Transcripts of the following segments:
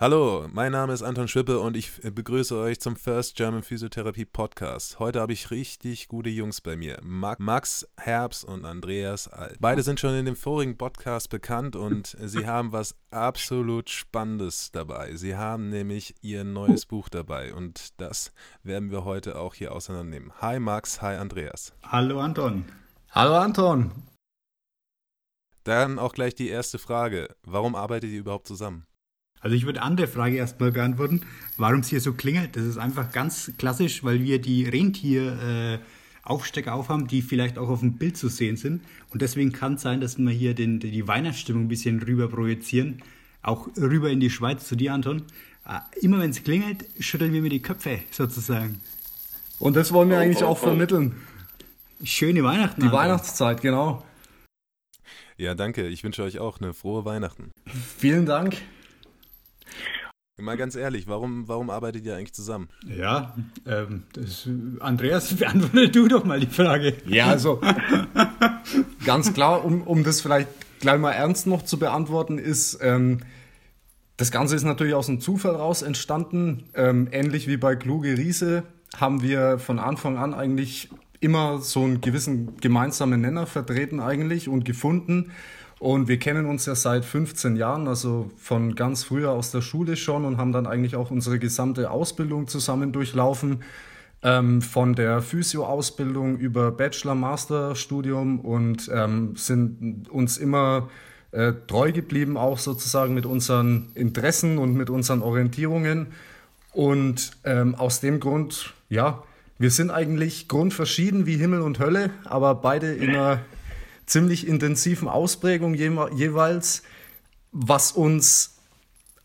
Hallo, mein Name ist Anton Schwippe und ich begrüße euch zum First German Physiotherapy Podcast. Heute habe ich richtig gute Jungs bei mir. Max Herbst und Andreas Alt. Beide sind schon in dem vorigen Podcast bekannt und sie haben was absolut Spannendes dabei. Sie haben nämlich ihr neues Buch dabei und das werden wir heute auch hier auseinandernehmen. Hi Max, hi Andreas. Hallo Anton. Hallo Anton. Dann auch gleich die erste Frage. Warum arbeitet ihr überhaupt zusammen? Also ich würde andere Frage erstmal beantworten, warum es hier so klingelt. Das ist einfach ganz klassisch, weil wir die Rentier-Aufstecker äh, aufhaben, die vielleicht auch auf dem Bild zu sehen sind. Und deswegen kann es sein, dass wir hier den, die Weihnachtsstimmung ein bisschen rüber projizieren. Auch rüber in die Schweiz zu dir, Anton. Äh, immer wenn es klingelt, schütteln wir mir die Köpfe sozusagen. Und das wollen wir oh, eigentlich oh, auch vermitteln. Schöne Weihnachten. Die Anton. Weihnachtszeit, genau. Ja, danke. Ich wünsche euch auch eine frohe Weihnachten. Vielen Dank. Mal ganz ehrlich, warum, warum arbeitet ihr eigentlich zusammen? Ja, ähm, das, Andreas, beantworte du doch mal die Frage. Ja, also ganz klar, um, um das vielleicht gleich mal ernst noch zu beantworten, ist, ähm, das Ganze ist natürlich aus einem Zufall raus entstanden. Ähm, ähnlich wie bei Kluge Riese haben wir von Anfang an eigentlich immer so einen gewissen gemeinsamen Nenner vertreten eigentlich und gefunden. Und wir kennen uns ja seit 15 Jahren, also von ganz früher aus der Schule schon und haben dann eigentlich auch unsere gesamte Ausbildung zusammen durchlaufen. Ähm, von der Physio-Ausbildung über Bachelor-Master-Studium und ähm, sind uns immer äh, treu geblieben, auch sozusagen mit unseren Interessen und mit unseren Orientierungen. Und ähm, aus dem Grund, ja, wir sind eigentlich grundverschieden wie Himmel und Hölle, aber beide in einer ziemlich intensiven Ausprägung jeweils, was uns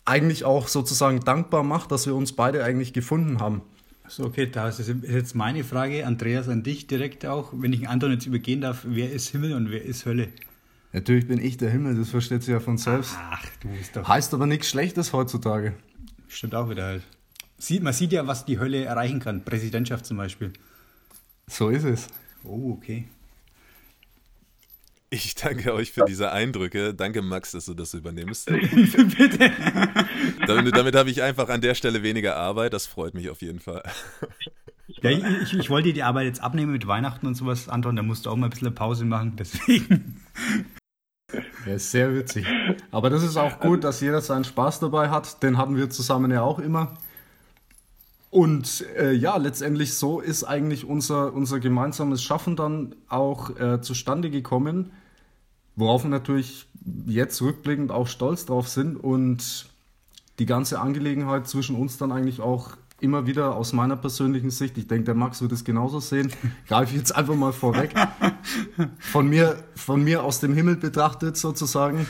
eigentlich auch sozusagen dankbar macht, dass wir uns beide eigentlich gefunden haben. So, okay, das ist jetzt meine Frage, Andreas, an dich direkt auch. Wenn ich Anton jetzt übergehen darf, wer ist Himmel und wer ist Hölle? Natürlich bin ich der Himmel, das versteht sich ja von selbst. Ach, du bist doch. Heißt aber nichts Schlechtes heutzutage. Stimmt auch wieder halt. Sieht, man sieht ja, was die Hölle erreichen kann. Präsidentschaft zum Beispiel. So ist es. Oh, okay. Ich danke euch für diese Eindrücke. Danke, Max, dass du das übernimmst. Bitte. Damit, damit habe ich einfach an der Stelle weniger Arbeit. Das freut mich auf jeden Fall. Ja, ich, ich, wollte dir die Arbeit jetzt abnehmen mit Weihnachten und sowas, Anton. Da musst du auch mal ein bisschen Pause machen. Deswegen. Ja, ist sehr witzig. Aber das ist auch gut, dass jeder seinen Spaß dabei hat. Den hatten wir zusammen ja auch immer. Und äh, ja, letztendlich so ist eigentlich unser, unser gemeinsames Schaffen dann auch äh, zustande gekommen, worauf wir natürlich jetzt rückblickend auch stolz drauf sind und die ganze Angelegenheit zwischen uns dann eigentlich auch immer wieder aus meiner persönlichen Sicht, ich denke, der Max wird es genauso sehen, greife ich jetzt einfach mal vorweg, von mir, von mir aus dem Himmel betrachtet sozusagen,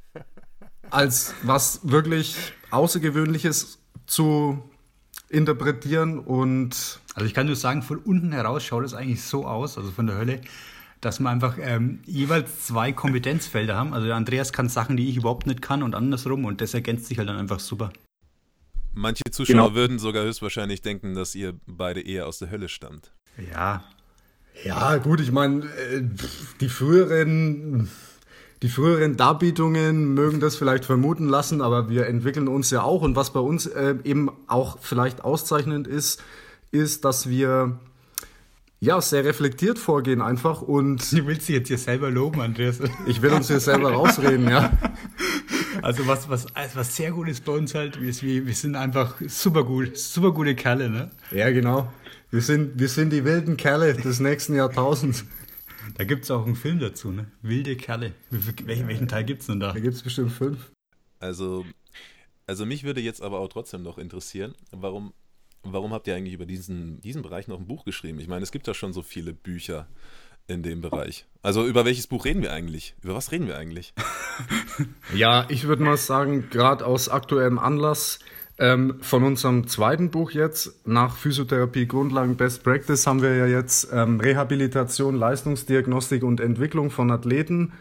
als was wirklich Außergewöhnliches zu interpretieren und. Also ich kann nur sagen, von unten heraus schaut es eigentlich so aus, also von der Hölle, dass wir einfach ähm, jeweils zwei Kompetenzfelder haben. Also der Andreas kann Sachen, die ich überhaupt nicht kann und andersrum und das ergänzt sich halt dann einfach super. Manche Zuschauer genau. würden sogar höchstwahrscheinlich denken, dass ihr beide eher aus der Hölle stammt. Ja. Ja, gut, ich meine, äh, die früheren die früheren Darbietungen mögen das vielleicht vermuten lassen, aber wir entwickeln uns ja auch. Und was bei uns äh, eben auch vielleicht auszeichnend ist, ist, dass wir ja, sehr reflektiert vorgehen einfach und. Du willst dich jetzt hier selber loben, Andreas. Ich will uns hier selber rausreden, ja. Also was, was, was sehr gut ist bei uns halt, wir, wir sind einfach super gut, super gute Kerle, ne? Ja, genau. Wir sind, wir sind die wilden Kerle des nächsten Jahrtausends. Da gibt es auch einen Film dazu, ne? Wilde Kerle. Welchen, welchen Teil gibt es denn da? Da gibt es bestimmt fünf. Also, also mich würde jetzt aber auch trotzdem noch interessieren, warum, warum habt ihr eigentlich über diesen, diesen Bereich noch ein Buch geschrieben? Ich meine, es gibt ja schon so viele Bücher in dem Bereich. Also über welches Buch reden wir eigentlich? Über was reden wir eigentlich? ja, ich würde mal sagen, gerade aus aktuellem Anlass ähm, von unserem zweiten Buch jetzt, nach Physiotherapie Grundlagen Best Practice, haben wir ja jetzt ähm, Rehabilitation, Leistungsdiagnostik und Entwicklung von Athleten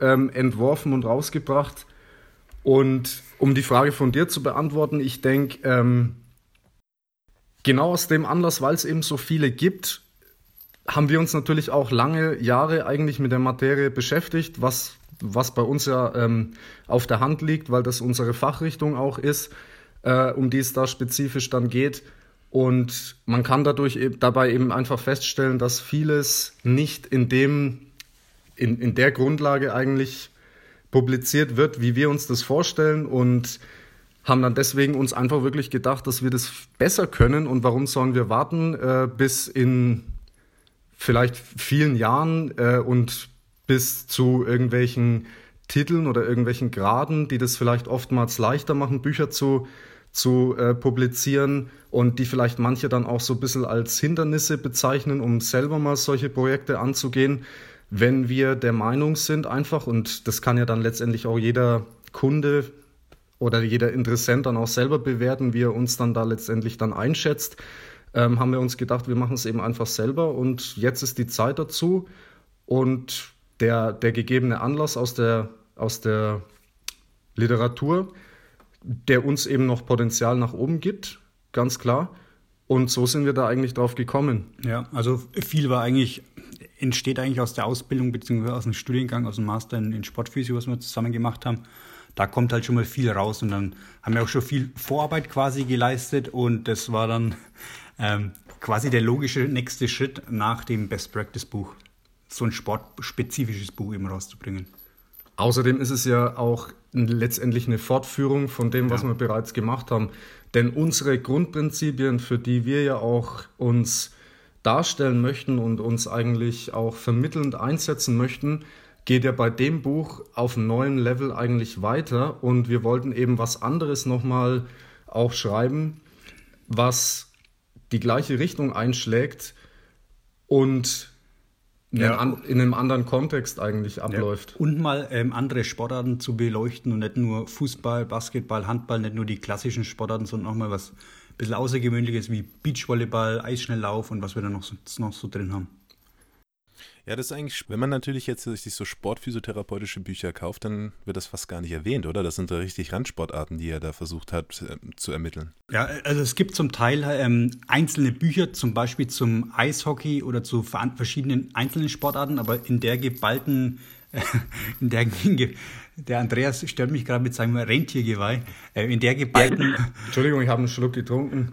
ähm, entworfen und rausgebracht. Und um die Frage von dir zu beantworten, ich denke, ähm, genau aus dem Anlass, weil es eben so viele gibt, haben wir uns natürlich auch lange Jahre eigentlich mit der Materie beschäftigt. Was was bei uns ja ähm, auf der Hand liegt, weil das unsere Fachrichtung auch ist, äh, um die es da spezifisch dann geht. Und man kann dadurch eben, dabei eben einfach feststellen, dass vieles nicht in dem, in, in der Grundlage eigentlich publiziert wird, wie wir uns das vorstellen und haben dann deswegen uns einfach wirklich gedacht, dass wir das besser können und warum sollen wir warten äh, bis in vielleicht vielen Jahren äh, und bis zu irgendwelchen Titeln oder irgendwelchen Graden, die das vielleicht oftmals leichter machen, Bücher zu, zu äh, publizieren und die vielleicht manche dann auch so ein bisschen als Hindernisse bezeichnen, um selber mal solche Projekte anzugehen. Wenn wir der Meinung sind einfach, und das kann ja dann letztendlich auch jeder Kunde oder jeder Interessent dann auch selber bewerten, wie er uns dann da letztendlich dann einschätzt, ähm, haben wir uns gedacht, wir machen es eben einfach selber und jetzt ist die Zeit dazu und der, der gegebene Anlass aus der, aus der Literatur, der uns eben noch Potenzial nach oben gibt, ganz klar. Und so sind wir da eigentlich drauf gekommen. Ja, also viel war eigentlich, entsteht eigentlich aus der Ausbildung beziehungsweise aus dem Studiengang, aus dem Master in, in Sportphysik, was wir zusammen gemacht haben. Da kommt halt schon mal viel raus und dann haben wir auch schon viel Vorarbeit quasi geleistet und das war dann ähm, quasi der logische nächste Schritt nach dem Best Practice Buch, so ein sportspezifisches Buch eben rauszubringen. Außerdem ist es ja auch letztendlich eine Fortführung von dem, was ja. wir bereits gemacht haben. Denn unsere Grundprinzipien, für die wir ja auch uns darstellen möchten und uns eigentlich auch vermittelnd einsetzen möchten, geht ja bei dem Buch auf einem neuen Level eigentlich weiter. Und wir wollten eben was anderes nochmal auch schreiben, was die gleiche Richtung einschlägt und ja. in einem anderen Kontext eigentlich abläuft. Ja. Und mal ähm, andere Sportarten zu beleuchten und nicht nur Fußball, Basketball, Handball, nicht nur die klassischen Sportarten, sondern auch mal was ein bisschen Außergewöhnliches wie Beachvolleyball, Eisschnelllauf und was wir da noch noch so drin haben. Ja, das ist eigentlich, wenn man natürlich jetzt sich so sportphysiotherapeutische Bücher kauft, dann wird das fast gar nicht erwähnt, oder? Das sind da richtig Randsportarten, die er da versucht hat äh, zu ermitteln. Ja, also es gibt zum Teil ähm, einzelne Bücher, zum Beispiel zum Eishockey oder zu verschiedenen einzelnen Sportarten, aber in der geballten in der, der Andreas stört mich gerade mit seinem Rentiergeweih. Äh, in der geballten. Entschuldigung, ich habe einen Schluck getrunken.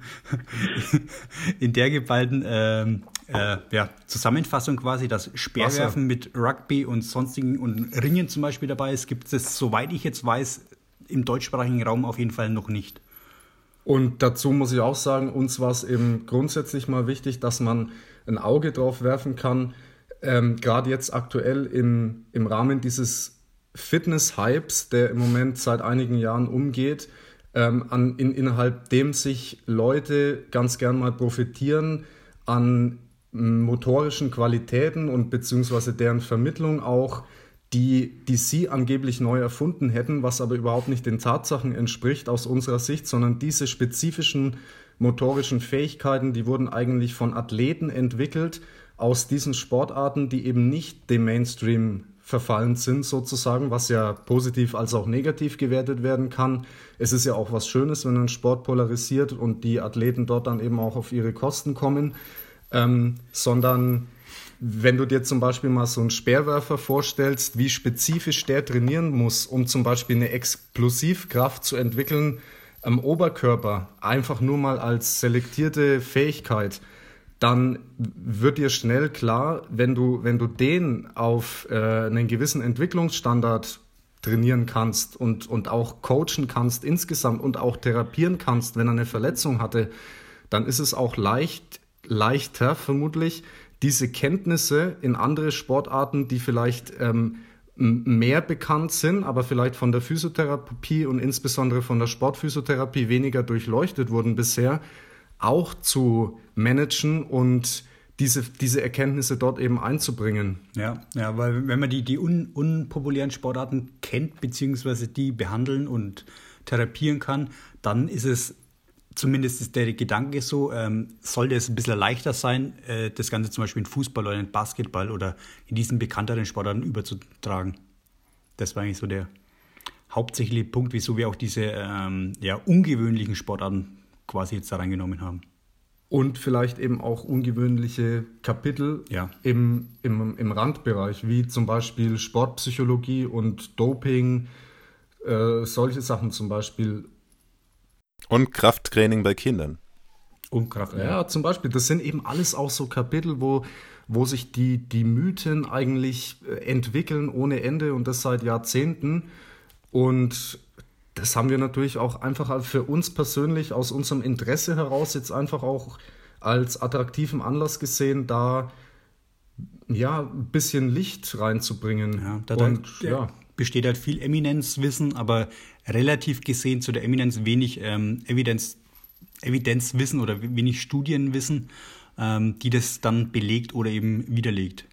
In der geballten ähm, äh, ja, Zusammenfassung quasi, dass Speerwerfen mit Rugby und sonstigen und Ringen zum Beispiel dabei ist, gibt es, soweit ich jetzt weiß, im deutschsprachigen Raum auf jeden Fall noch nicht. Und dazu muss ich auch sagen, uns war es eben grundsätzlich mal wichtig, dass man ein Auge drauf werfen kann, ähm, gerade jetzt aktuell im, im Rahmen dieses Fitness-Hypes, der im Moment seit einigen Jahren umgeht, ähm, an, in, innerhalb dem sich Leute ganz gern mal profitieren an motorischen Qualitäten und beziehungsweise deren Vermittlung auch, die, die sie angeblich neu erfunden hätten, was aber überhaupt nicht den Tatsachen entspricht aus unserer Sicht, sondern diese spezifischen motorischen Fähigkeiten, die wurden eigentlich von Athleten entwickelt aus diesen Sportarten, die eben nicht dem Mainstream verfallen sind, sozusagen, was ja positiv als auch negativ gewertet werden kann. Es ist ja auch was Schönes, wenn ein Sport polarisiert und die Athleten dort dann eben auch auf ihre Kosten kommen ähm, sondern wenn du dir zum Beispiel mal so einen Speerwerfer vorstellst, wie spezifisch der trainieren muss, um zum Beispiel eine Explosivkraft zu entwickeln am Oberkörper, einfach nur mal als selektierte Fähigkeit, dann wird dir schnell klar, wenn du, wenn du den auf äh, einen gewissen Entwicklungsstandard trainieren kannst und, und auch coachen kannst insgesamt und auch therapieren kannst, wenn er eine Verletzung hatte, dann ist es auch leicht, leichter vermutlich, diese Kenntnisse in andere Sportarten, die vielleicht ähm, mehr bekannt sind, aber vielleicht von der Physiotherapie und insbesondere von der Sportphysiotherapie weniger durchleuchtet wurden bisher, auch zu managen und diese, diese Erkenntnisse dort eben einzubringen. Ja, ja, weil wenn man die, die un, unpopulären Sportarten kennt, beziehungsweise die behandeln und therapieren kann, dann ist es zumindest ist der Gedanke so, ähm, sollte es ein bisschen leichter sein, äh, das Ganze zum Beispiel in Fußball oder in Basketball oder in diesen bekannteren Sportarten überzutragen. Das war eigentlich so der hauptsächliche Punkt, wieso wir auch diese ähm, ja, ungewöhnlichen Sportarten quasi jetzt da reingenommen haben. und vielleicht eben auch ungewöhnliche Kapitel Ja. im, im, im Randbereich, wie zum Beispiel Sportpsychologie und Doping, äh, solche Sachen zum Beispiel. Und Krafttraining bei Kindern. Und Kraft. Ja, zum Beispiel, das sind eben alles auch so Kapitel, wo, wo sich die, die Mythen eigentlich äh, entwickeln ohne Ende und das seit Jahrzehnten. Und das haben wir natürlich auch einfach für uns persönlich aus unserem Interesse heraus jetzt einfach auch als attraktiven Anlass gesehen, da ja ein bisschen Licht reinzubringen. Ja, da, und da ja, besteht halt viel Eminenzwissen, aber relativ gesehen zu der Eminenz wenig ähm, Evidenz, Evidenzwissen oder wenig Studienwissen, ähm, die das dann belegt oder eben widerlegt.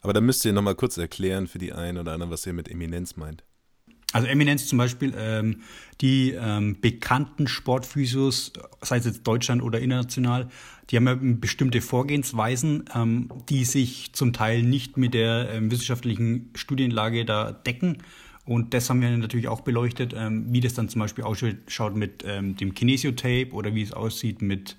Aber da müsst ihr nochmal kurz erklären für die einen oder anderen, was ihr mit Eminenz meint. Also Eminenz zum Beispiel, ähm, die ähm, bekannten Sportphysios, sei es jetzt Deutschland oder international, die haben ja bestimmte Vorgehensweisen, ähm, die sich zum Teil nicht mit der ähm, wissenschaftlichen Studienlage da decken. Und das haben wir natürlich auch beleuchtet, ähm, wie das dann zum Beispiel ausschaut mit ähm, dem Kinesiotape oder wie es aussieht mit,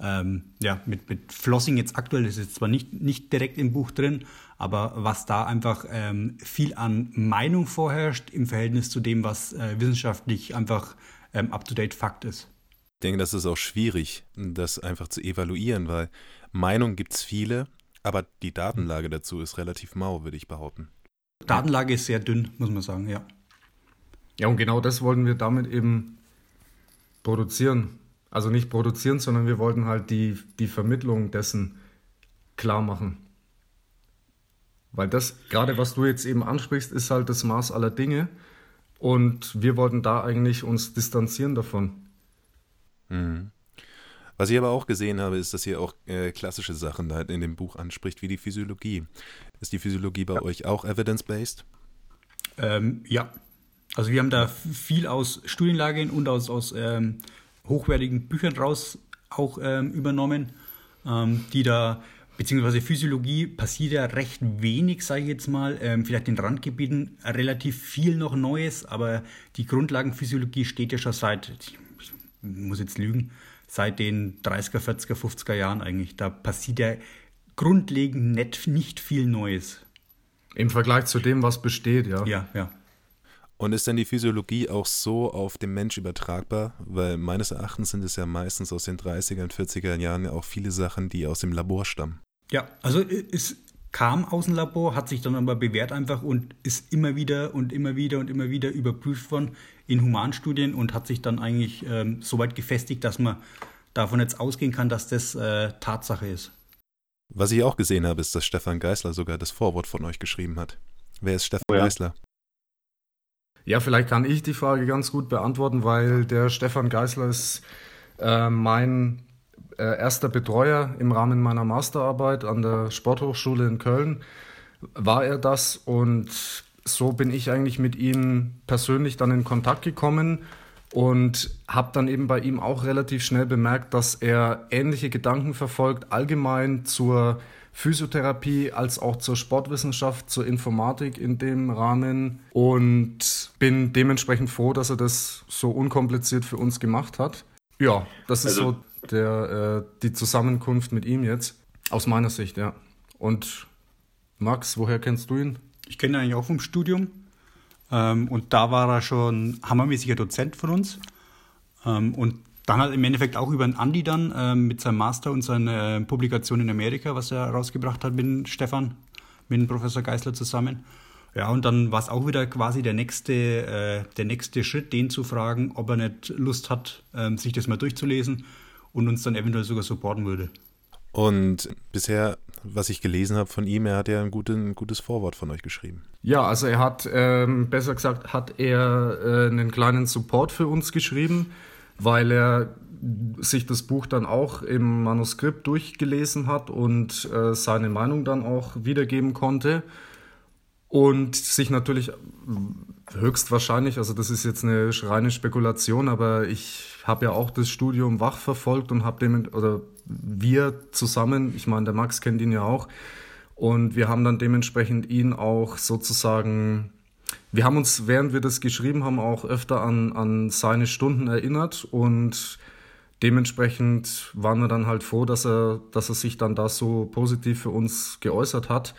ähm, ja, mit, mit Flossing jetzt aktuell. Das ist jetzt zwar nicht, nicht direkt im Buch drin, aber was da einfach ähm, viel an Meinung vorherrscht im Verhältnis zu dem, was äh, wissenschaftlich einfach ähm, up-to-date Fakt ist. Ich denke, das ist auch schwierig, das einfach zu evaluieren, weil Meinungen gibt es viele, aber die Datenlage dazu ist relativ mau, würde ich behaupten. Datenlage ist sehr dünn, muss man sagen, ja. Ja, und genau das wollten wir damit eben produzieren. Also nicht produzieren, sondern wir wollten halt die, die Vermittlung dessen klar machen. Weil das, gerade was du jetzt eben ansprichst, ist halt das Maß aller Dinge. Und wir wollten da eigentlich uns distanzieren davon. Mhm. Was ich aber auch gesehen habe, ist, dass ihr auch äh, klassische Sachen da in dem Buch anspricht, wie die Physiologie. Ist die Physiologie bei euch auch evidence-based? Ähm, ja, also wir haben da viel aus Studienlagen und aus, aus ähm, hochwertigen Büchern raus auch ähm, übernommen, ähm, die da, beziehungsweise Physiologie passiert ja recht wenig, sage ich jetzt mal, ähm, vielleicht in Randgebieten relativ viel noch Neues, aber die Grundlagenphysiologie steht ja schon seit, ich muss jetzt lügen, seit den 30er, 40er, 50er Jahren eigentlich. Da passiert ja grundlegend nicht, nicht viel Neues. Im Vergleich zu dem, was besteht, ja. Ja, ja. Und ist denn die Physiologie auch so auf den Mensch übertragbar? Weil meines Erachtens sind es ja meistens aus den 30er und 40er Jahren ja auch viele Sachen, die aus dem Labor stammen. Ja, also es kam aus dem Labor, hat sich dann aber bewährt einfach und ist immer wieder und immer wieder und immer wieder überprüft worden in Humanstudien und hat sich dann eigentlich ähm, so weit gefestigt, dass man davon jetzt ausgehen kann, dass das äh, Tatsache ist. Was ich auch gesehen habe, ist, dass Stefan Geisler sogar das Vorwort von euch geschrieben hat. Wer ist Stefan Oh ja. Geisler? Ja, vielleicht kann ich die Frage ganz gut beantworten, weil der Stefan Geisler ist äh, mein äh, erster Betreuer im Rahmen meiner Masterarbeit an der Sporthochschule in Köln. War er das und so bin ich eigentlich mit ihm persönlich dann in Kontakt gekommen und habe dann eben bei ihm auch relativ schnell bemerkt, dass er ähnliche Gedanken verfolgt, allgemein zur Physiotherapie als auch zur Sportwissenschaft, zur Informatik in dem Rahmen und bin dementsprechend froh, dass er das so unkompliziert für uns gemacht hat. Ja, das ist Also- so der, äh, die Zusammenkunft mit ihm jetzt, aus meiner Sicht, ja. Und Max, woher kennst du ihn? Ich kenne ihn eigentlich auch vom Studium ähm, und da war er schon hammermäßiger Dozent von uns ähm, und dann halt im Endeffekt auch über den Andi dann ähm, mit seinem Master und seiner äh, Publikation in Amerika, was er rausgebracht hat mit Stefan, mit Professor Geisler zusammen. Ja, und dann war es auch wieder quasi der nächste, äh, der nächste Schritt, den zu fragen, ob er nicht Lust hat, ähm, sich das mal durchzulesen und uns dann eventuell sogar supporten würde. Und bisher, was ich gelesen habe von ihm, er hat ja ein, gute, ein gutes Vorwort von euch geschrieben. Ja, also er hat, ähm, besser gesagt, hat er äh, einen kleinen Support für uns geschrieben, weil er sich das Buch dann auch im Manuskript durchgelesen hat und äh, seine Meinung dann auch wiedergeben konnte. Und sich natürlich höchstwahrscheinlich, also das ist jetzt eine reine Spekulation, aber ich habe ja auch das Studium wach verfolgt und habe dem, oder wir zusammen, ich meine, der Max kennt ihn ja auch, und wir haben dann dementsprechend ihn auch sozusagen, wir haben uns, während wir das geschrieben haben, auch öfter an, an seine Stunden erinnert und dementsprechend waren wir dann halt froh, dass er, dass er sich dann da so positiv für uns geäußert hat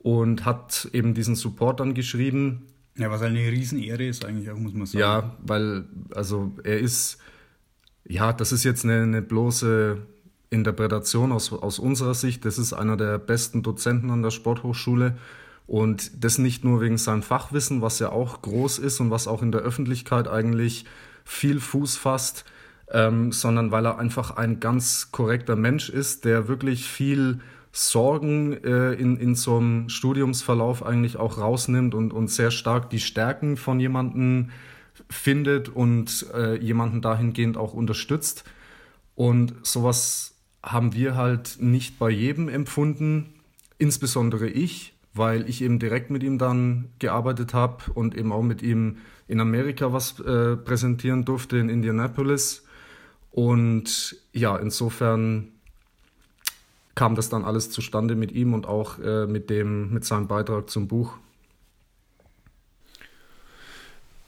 und hat eben diesen Support dann geschrieben. Ja, was eine Riesenehre ist eigentlich auch, muss man sagen. Ja, weil, also er ist, ja, das ist jetzt eine, eine bloße Interpretation aus, aus unserer Sicht. Das ist einer der besten Dozenten an der Sporthochschule. Und das nicht nur wegen seinem Fachwissen, was ja auch groß ist und was auch in der Öffentlichkeit eigentlich viel Fuß fasst, ähm, sondern weil er einfach ein ganz korrekter Mensch ist, der wirklich viel Sorgen äh, in, in so einem Studiumsverlauf eigentlich auch rausnimmt und, und sehr stark die Stärken von jemandem findet und äh, jemanden dahingehend auch unterstützt. Und sowas haben wir halt nicht bei jedem empfunden, insbesondere ich, weil ich eben direkt mit ihm dann gearbeitet habe und eben auch mit ihm in Amerika was äh, präsentieren durfte in Indianapolis. Und ja, insofern kam das dann alles zustande mit ihm und auch äh, mit, dem, mit seinem Beitrag zum Buch.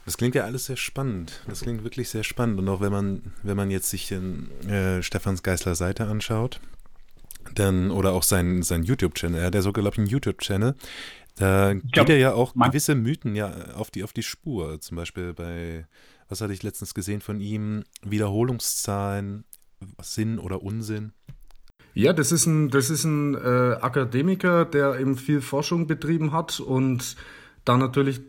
Das klingt ja alles sehr spannend. Das klingt wirklich sehr spannend. Und auch wenn man, wenn man jetzt sich den äh, Stefans Geißler Seite anschaut, dann, oder auch sein, sein YouTube-Channel, er hat ja so, glaube ich, einen YouTube-Channel, da geht er ja auch gewisse Mythen ja auf die, auf die Spur. Zum Beispiel bei, was hatte ich letztens gesehen von ihm, Wiederholungszahlen, Sinn oder Unsinn. Ja, das ist ein, das ist ein äh, Akademiker, der eben viel Forschung betrieben hat und da natürlich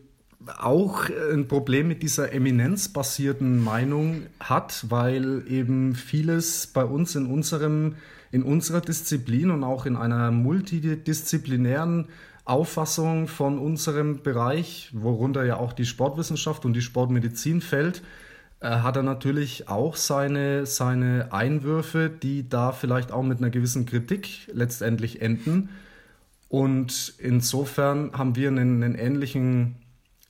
auch ein Problem mit dieser eminenzbasierten Meinung hat, weil eben vieles bei uns in unserem in unserer Disziplin und auch in einer multidisziplinären Auffassung von unserem Bereich, worunter ja auch die Sportwissenschaft und die Sportmedizin fällt, hat er natürlich auch seine, seine Einwürfe, die da vielleicht auch mit einer gewissen Kritik letztendlich enden. Und insofern haben wir einen, einen ähnlichen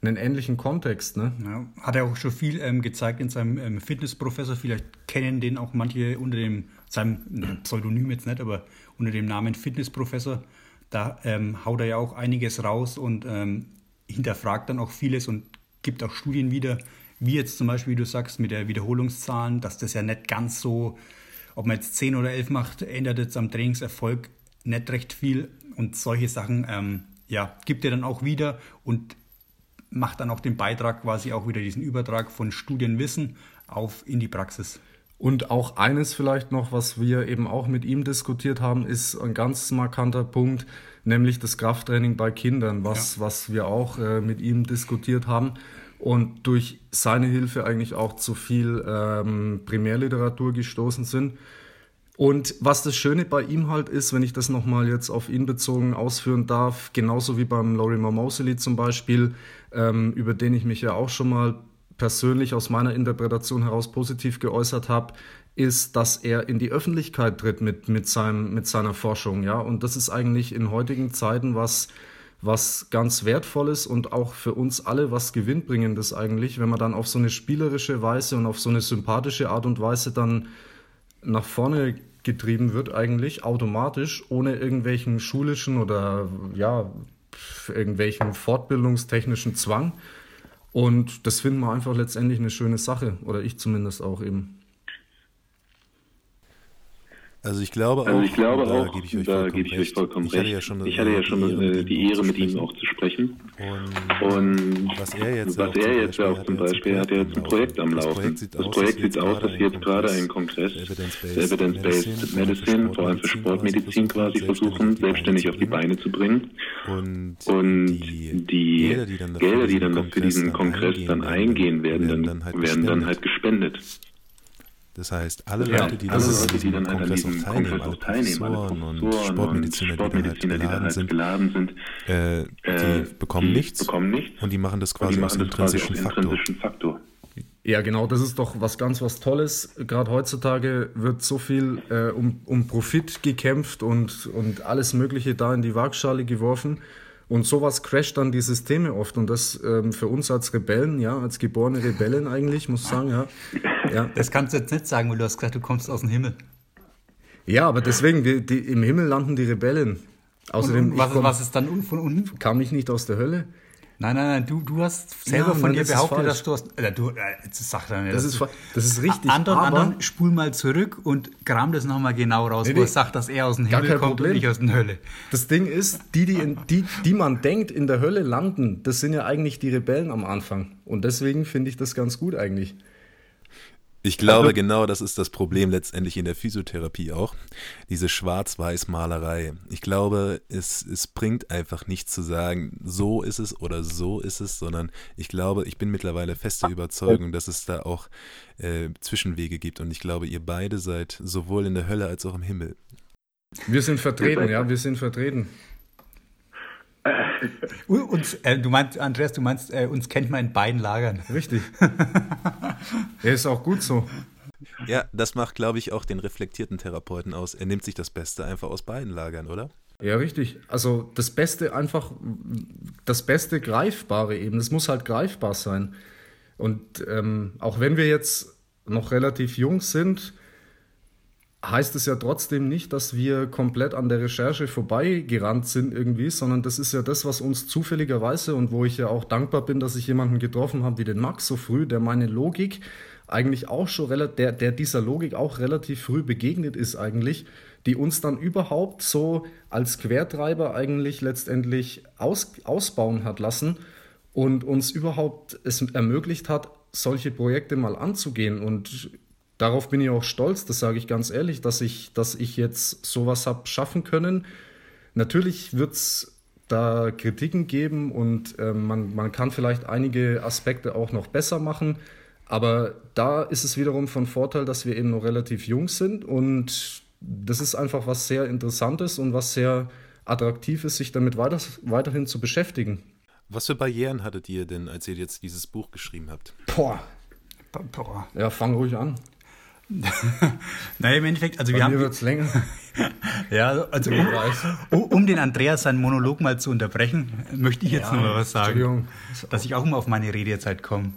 einen ähnlichen Kontext. Ne? Ja, hat er auch schon viel ähm, gezeigt in seinem ähm, Fitnessprofessor. Vielleicht kennen den auch manche unter dem, seinem Pseudonym jetzt nicht, aber unter dem Namen Fitnessprofessor. Da ähm, haut er ja auch einiges raus und ähm, hinterfragt dann auch vieles und gibt auch Studien wieder, wie jetzt zum Beispiel, wie du sagst, mit der Wiederholungszahlen, dass das ja nicht ganz so, ob man jetzt 10 oder 11 macht, ändert jetzt am Trainingserfolg nicht recht viel. Und solche Sachen, ähm, ja, gibt er dann auch wieder und macht dann auch den Beitrag quasi auch wieder diesen Übertrag von Studienwissen auf in die Praxis. Und auch eines vielleicht noch, was wir eben auch mit ihm diskutiert haben, ist ein ganz markanter Punkt, nämlich das Krafttraining bei Kindern, was, ja. was wir auch äh, mit ihm diskutiert haben und durch seine Hilfe eigentlich auch zu viel ähm, Primärliteratur gestoßen sind. Und was das Schöne bei ihm halt ist, wenn ich das nochmal jetzt auf ihn bezogen ausführen darf, genauso wie beim Lorimer Mosley zum Beispiel, ähm, über den ich mich ja auch schon mal persönlich aus meiner Interpretation heraus positiv geäußert habe, ist, dass er in die Öffentlichkeit tritt mit, mit, seinem, mit seiner Forschung. Ja? Und das ist eigentlich in heutigen Zeiten was, was ganz wertvolles und auch für uns alle was gewinnbringendes eigentlich, wenn man dann auf so eine spielerische Weise und auf so eine sympathische Art und Weise dann nach vorne getrieben wird eigentlich automatisch, ohne irgendwelchen schulischen oder ja, irgendwelchen fortbildungstechnischen Zwang. Und das finden wir einfach letztendlich eine schöne Sache, oder ich zumindest auch eben. Also ich glaube also ich auch, glaube da gebe ich euch da gebe ich euch vollkommen recht. Ich hatte ja schon, ich hatte ja schon die, Ehre, die Ehre mit ihm auch zu sprechen. Und, und was er jetzt, was er jetzt auch zum Beispiel, hat er jetzt ein Projekt am Laufen. Das Projekt sieht aus, dass jetzt gerade einen Kongress Evidence-Based Medicine, vor allem für Sportmedizin quasi versuchen, selbstständig auf die Beine zu bringen. Und die Gelder, die dann für diesen Kongress dann eingehen werden, werden dann halt gespendet. Das heißt, alle ja, Leute, die, alle Leute, die dann halt Kongress an teilnehmen, alle Professoren und Sportmediziner, Sportmediziner die da halt geladen sind, äh, die, äh, bekommen, die nichts bekommen nichts und die machen das quasi aus intrinsischen Faktor. Faktor. Ja, genau, das ist doch was ganz was Tolles. Gerade heutzutage wird so viel äh, um, um Profit gekämpft und, und alles Mögliche da in die Waagschale geworfen. Und sowas crasht dann die Systeme oft. Und das ähm, für uns als Rebellen, ja, als geborene Rebellen eigentlich, muss ich sagen, ja. ja. Das kannst du jetzt nicht sagen, weil du hast gesagt, du kommst aus dem Himmel. Ja, aber deswegen, die, die, im Himmel landen die Rebellen. Außerdem, und, und was, komm, was, ist dann von unten? Kam ich nicht aus der Hölle? Nein, nein, nein, du, du hast selber ja, von dir behauptet, dass du hast. Äh, du, äh, sag dann, das, das, ist, das ist richtig. Anton, aber Anton, spul mal zurück und kram das nochmal genau raus, nee, wo er sagt, dass er aus dem Himmel kommt Problem. und nicht aus der Hölle. Das Ding ist, die, die, in, die, die man denkt, in der Hölle landen, das sind ja eigentlich die Rebellen am Anfang. Und deswegen finde ich das ganz gut eigentlich. Ich glaube, genau das ist das Problem letztendlich in der Physiotherapie auch. Diese Schwarz-Weiß-Malerei. Ich glaube, es, es bringt einfach nichts zu sagen, so ist es oder so ist es, sondern ich glaube, ich bin mittlerweile feste Überzeugung, dass es da auch äh, Zwischenwege gibt. Und ich glaube, ihr beide seid sowohl in der Hölle als auch im Himmel. Wir sind vertreten, ja, wir sind vertreten. uns, äh, du meinst, Andreas, du meinst, äh, uns kennt man in beiden Lagern. Richtig. er ist auch gut so. Ja, das macht, glaube ich, auch den reflektierten Therapeuten aus. Er nimmt sich das Beste einfach aus beiden Lagern, oder? Ja, richtig. Also das Beste einfach, das Beste Greifbare eben. Das muss halt greifbar sein. Und ähm, auch wenn wir jetzt noch relativ jung sind, heißt es ja trotzdem nicht, dass wir komplett an der Recherche vorbeigerannt sind irgendwie, sondern das ist ja das, was uns zufälligerweise und wo ich ja auch dankbar bin, dass ich jemanden getroffen habe wie den Max so früh, der meine Logik eigentlich auch schon relativ, der, der dieser Logik auch relativ früh begegnet ist eigentlich, die uns dann überhaupt so als Quertreiber eigentlich letztendlich aus, ausbauen hat lassen und uns überhaupt es ermöglicht hat, solche Projekte mal anzugehen und darauf bin ich auch stolz, das sage ich ganz ehrlich, dass ich, dass ich jetzt sowas habe schaffen können. Natürlich wird es da Kritiken geben und äh, man, man kann vielleicht einige Aspekte auch noch besser machen. Aber da ist es wiederum von Vorteil, dass wir eben noch relativ jung sind und das ist einfach was sehr Interessantes und was sehr attraktiv ist, sich damit weiter, weiterhin zu beschäftigen. Was für Barrieren hattet ihr denn, als ihr jetzt dieses Buch geschrieben habt? Boah. Boah. Ja, fang ruhig an. naja, im Endeffekt, also Bei wir haben. wird es länger. ja, also um, um, den Andreas seinen Monolog mal zu unterbrechen, möchte ich jetzt ja, noch mal was sagen. Dass ich auch mal auf meine Redezeit komme.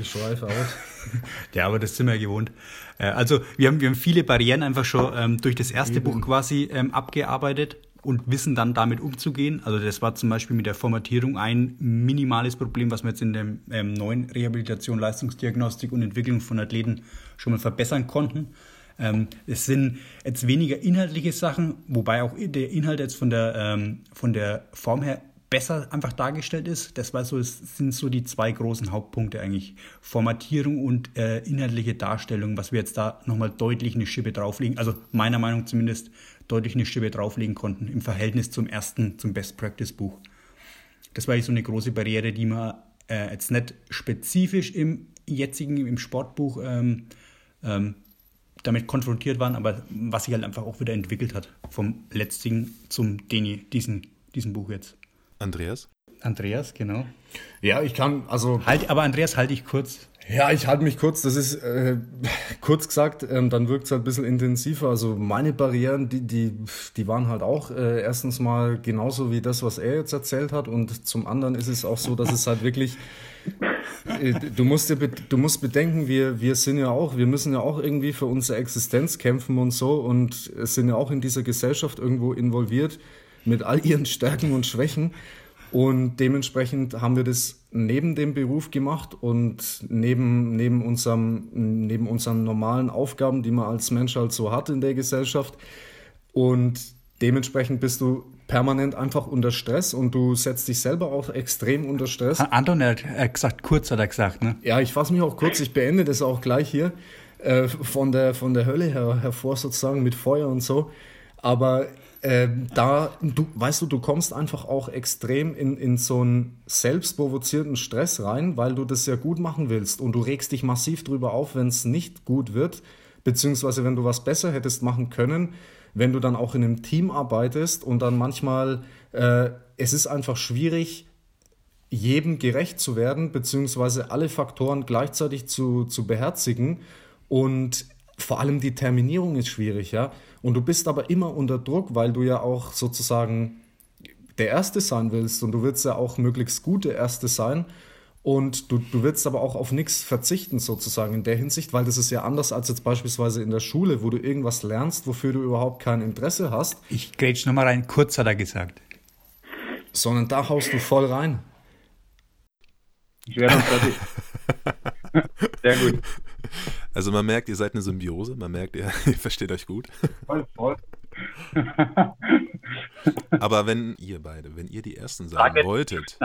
Ich schweife aus. ja, aber das sind wir ja gewohnt. Äh, also wir haben, wir haben viele Barrieren einfach schon ähm, durch das erste Buch quasi ähm, abgearbeitet und wissen dann damit umzugehen. Also das war zum Beispiel mit der Formatierung ein minimales Problem, was wir jetzt in der ähm, neuen Rehabilitation, Leistungsdiagnostik und Entwicklung von Athleten schon mal verbessern konnten. Ähm, es sind jetzt weniger inhaltliche Sachen, wobei auch der Inhalt jetzt von der, ähm, von der Form her besser einfach dargestellt ist. Das war so, es sind so die zwei großen Hauptpunkte eigentlich. Formatierung und äh, inhaltliche Darstellung, was wir jetzt da nochmal deutlich eine Schippe drauflegen. Also meiner Meinung zumindest deutlich eine Schippe drauflegen konnten im Verhältnis zum ersten, zum Best Practice Buch. Das war eigentlich so eine große Barriere, die man äh, jetzt nicht spezifisch im jetzigen, im Sportbuch ähm, ähm, damit konfrontiert waren, aber was sich halt einfach auch wieder entwickelt hat vom letzten zum Deni, diesen, diesem Buch jetzt. Andreas? Andreas, genau. Ja, ich kann, also. Halt, aber Andreas, halte ich kurz. Ja, ich halte mich kurz. Das ist äh, kurz gesagt, ähm, dann wirkt es halt ein bisschen intensiver. Also meine Barrieren, die, die, die waren halt auch äh, erstens mal genauso wie das, was er jetzt erzählt hat. Und zum anderen ist es auch so, dass es halt wirklich. Äh, du musst, dir, du musst bedenken, wir, wir sind ja auch, wir müssen ja auch irgendwie für unsere Existenz kämpfen und so und sind ja auch in dieser Gesellschaft irgendwo involviert mit all ihren Stärken und Schwächen. Und dementsprechend haben wir das neben dem Beruf gemacht und neben, neben, unserem, neben unseren normalen Aufgaben, die man als Mensch halt so hat in der Gesellschaft. Und dementsprechend bist du permanent einfach unter Stress und du setzt dich selber auch extrem unter Stress. Anton hat gesagt, kurz hat er gesagt, ne? Ja, ich fasse mich auch kurz, ich beende das auch gleich hier. Äh, von, der, von der Hölle her, hervor sozusagen mit Feuer und so. Aber ähm, da, du, weißt du, du kommst einfach auch extrem in, in so einen selbstprovozierten Stress rein, weil du das ja gut machen willst. Und du regst dich massiv drüber auf, wenn es nicht gut wird, beziehungsweise wenn du was besser hättest machen können, wenn du dann auch in einem Team arbeitest und dann manchmal, äh, es ist einfach schwierig, jedem gerecht zu werden, beziehungsweise alle Faktoren gleichzeitig zu, zu beherzigen. Und vor allem die Terminierung ist schwierig, ja. Und du bist aber immer unter Druck, weil du ja auch sozusagen der Erste sein willst und du willst ja auch möglichst gut der Erste sein. Und du, du willst aber auch auf nichts verzichten, sozusagen in der Hinsicht, weil das ist ja anders als jetzt beispielsweise in der Schule, wo du irgendwas lernst, wofür du überhaupt kein Interesse hast. Ich grätsch nochmal rein, kurz hat er gesagt. Sondern da haust du voll rein. Ich wäre noch fertig. Sehr gut. Also man merkt, ihr seid eine Symbiose, man merkt, ihr, ihr versteht euch gut. Voll, voll. Aber wenn ihr beide, wenn ihr die Ersten sein wolltet,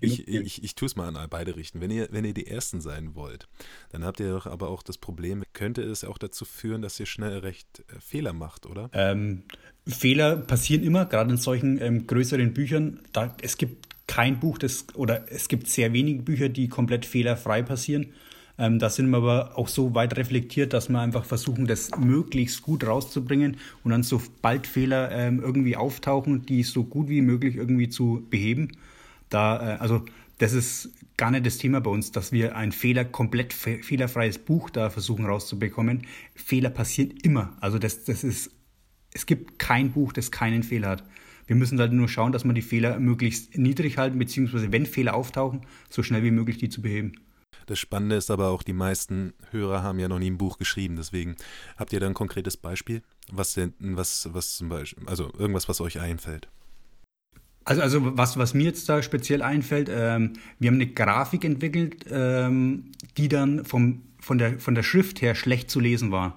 ich, ich, ich tue es mal an beide richten, wenn ihr, wenn ihr die Ersten sein wollt, dann habt ihr doch aber auch das Problem, könnte es auch dazu führen, dass ihr schnell recht äh, Fehler macht, oder? Ähm, Fehler passieren immer, gerade in solchen ähm, größeren Büchern. Da, es gibt kein Buch, das, oder es gibt sehr wenige Bücher, die komplett fehlerfrei passieren. Ähm, da sind wir aber auch so weit reflektiert, dass wir einfach versuchen, das möglichst gut rauszubringen und dann sobald Fehler ähm, irgendwie auftauchen, die so gut wie möglich irgendwie zu beheben. Da, äh, also das ist gar nicht das Thema bei uns, dass wir ein Fehler, komplett fe fehlerfreies Buch da versuchen rauszubekommen. Fehler passieren immer. Also das, das ist, es gibt kein Buch, das keinen Fehler hat. Wir müssen halt nur schauen, dass wir die Fehler möglichst niedrig halten, beziehungsweise wenn Fehler auftauchen, so schnell wie möglich die zu beheben. Das Spannende ist aber auch, die meisten Hörer haben ja noch nie ein Buch geschrieben. Deswegen habt ihr da ein konkretes Beispiel, was denn, was, was zum Beispiel, also irgendwas, was euch einfällt. Also, also was, was mir jetzt da speziell einfällt, ähm, wir haben eine Grafik entwickelt, ähm, die dann vom, von, der, von der Schrift her schlecht zu lesen war.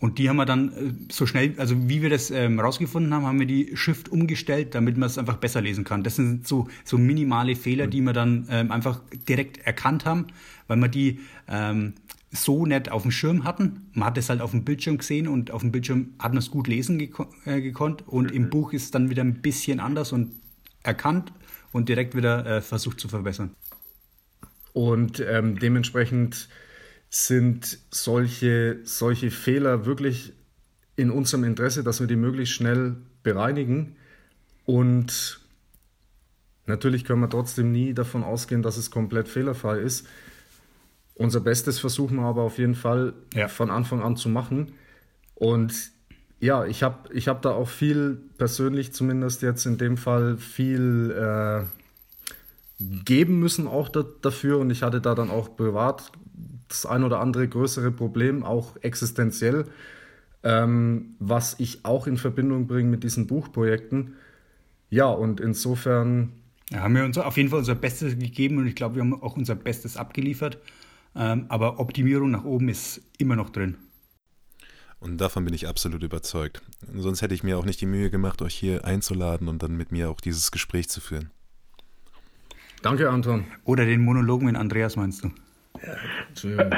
Und die haben wir dann äh, so schnell, also wie wir das ähm, rausgefunden haben, haben wir die Schrift umgestellt, damit man es einfach besser lesen kann. Das sind so, so minimale Fehler, die wir dann ähm, einfach direkt erkannt haben, weil wir die ähm, so nett auf dem Schirm hatten. Man hat es halt auf dem Bildschirm gesehen und auf dem Bildschirm hat man es gut lesen geko äh, gekonnt. Und im Buch ist es dann wieder ein bisschen anders und erkannt und direkt wieder äh, versucht zu verbessern. Und ähm, dementsprechend sind solche, solche Fehler wirklich in unserem Interesse, dass wir die möglichst schnell bereinigen. Und natürlich können wir trotzdem nie davon ausgehen, dass es komplett fehlerfrei ist. Unser Bestes versuchen wir aber auf jeden Fall ja. von Anfang an zu machen. Und ja, ich habe ich hab da auch viel, persönlich zumindest jetzt in dem Fall, viel äh, geben müssen auch da, dafür. Und ich hatte da dann auch privat das ein oder andere größere Problem, auch existenziell, ähm, was ich auch in Verbindung bringe mit diesen Buchprojekten. Ja, und insofern. Ja, haben wir uns auf jeden Fall unser Bestes gegeben und ich glaube, wir haben auch unser Bestes abgeliefert. Ähm, aber Optimierung nach oben ist immer noch drin. Und davon bin ich absolut überzeugt. Sonst hätte ich mir auch nicht die Mühe gemacht, euch hier einzuladen und dann mit mir auch dieses Gespräch zu führen. Danke, Anton. Oder den Monologen mit Andreas meinst du? Ja,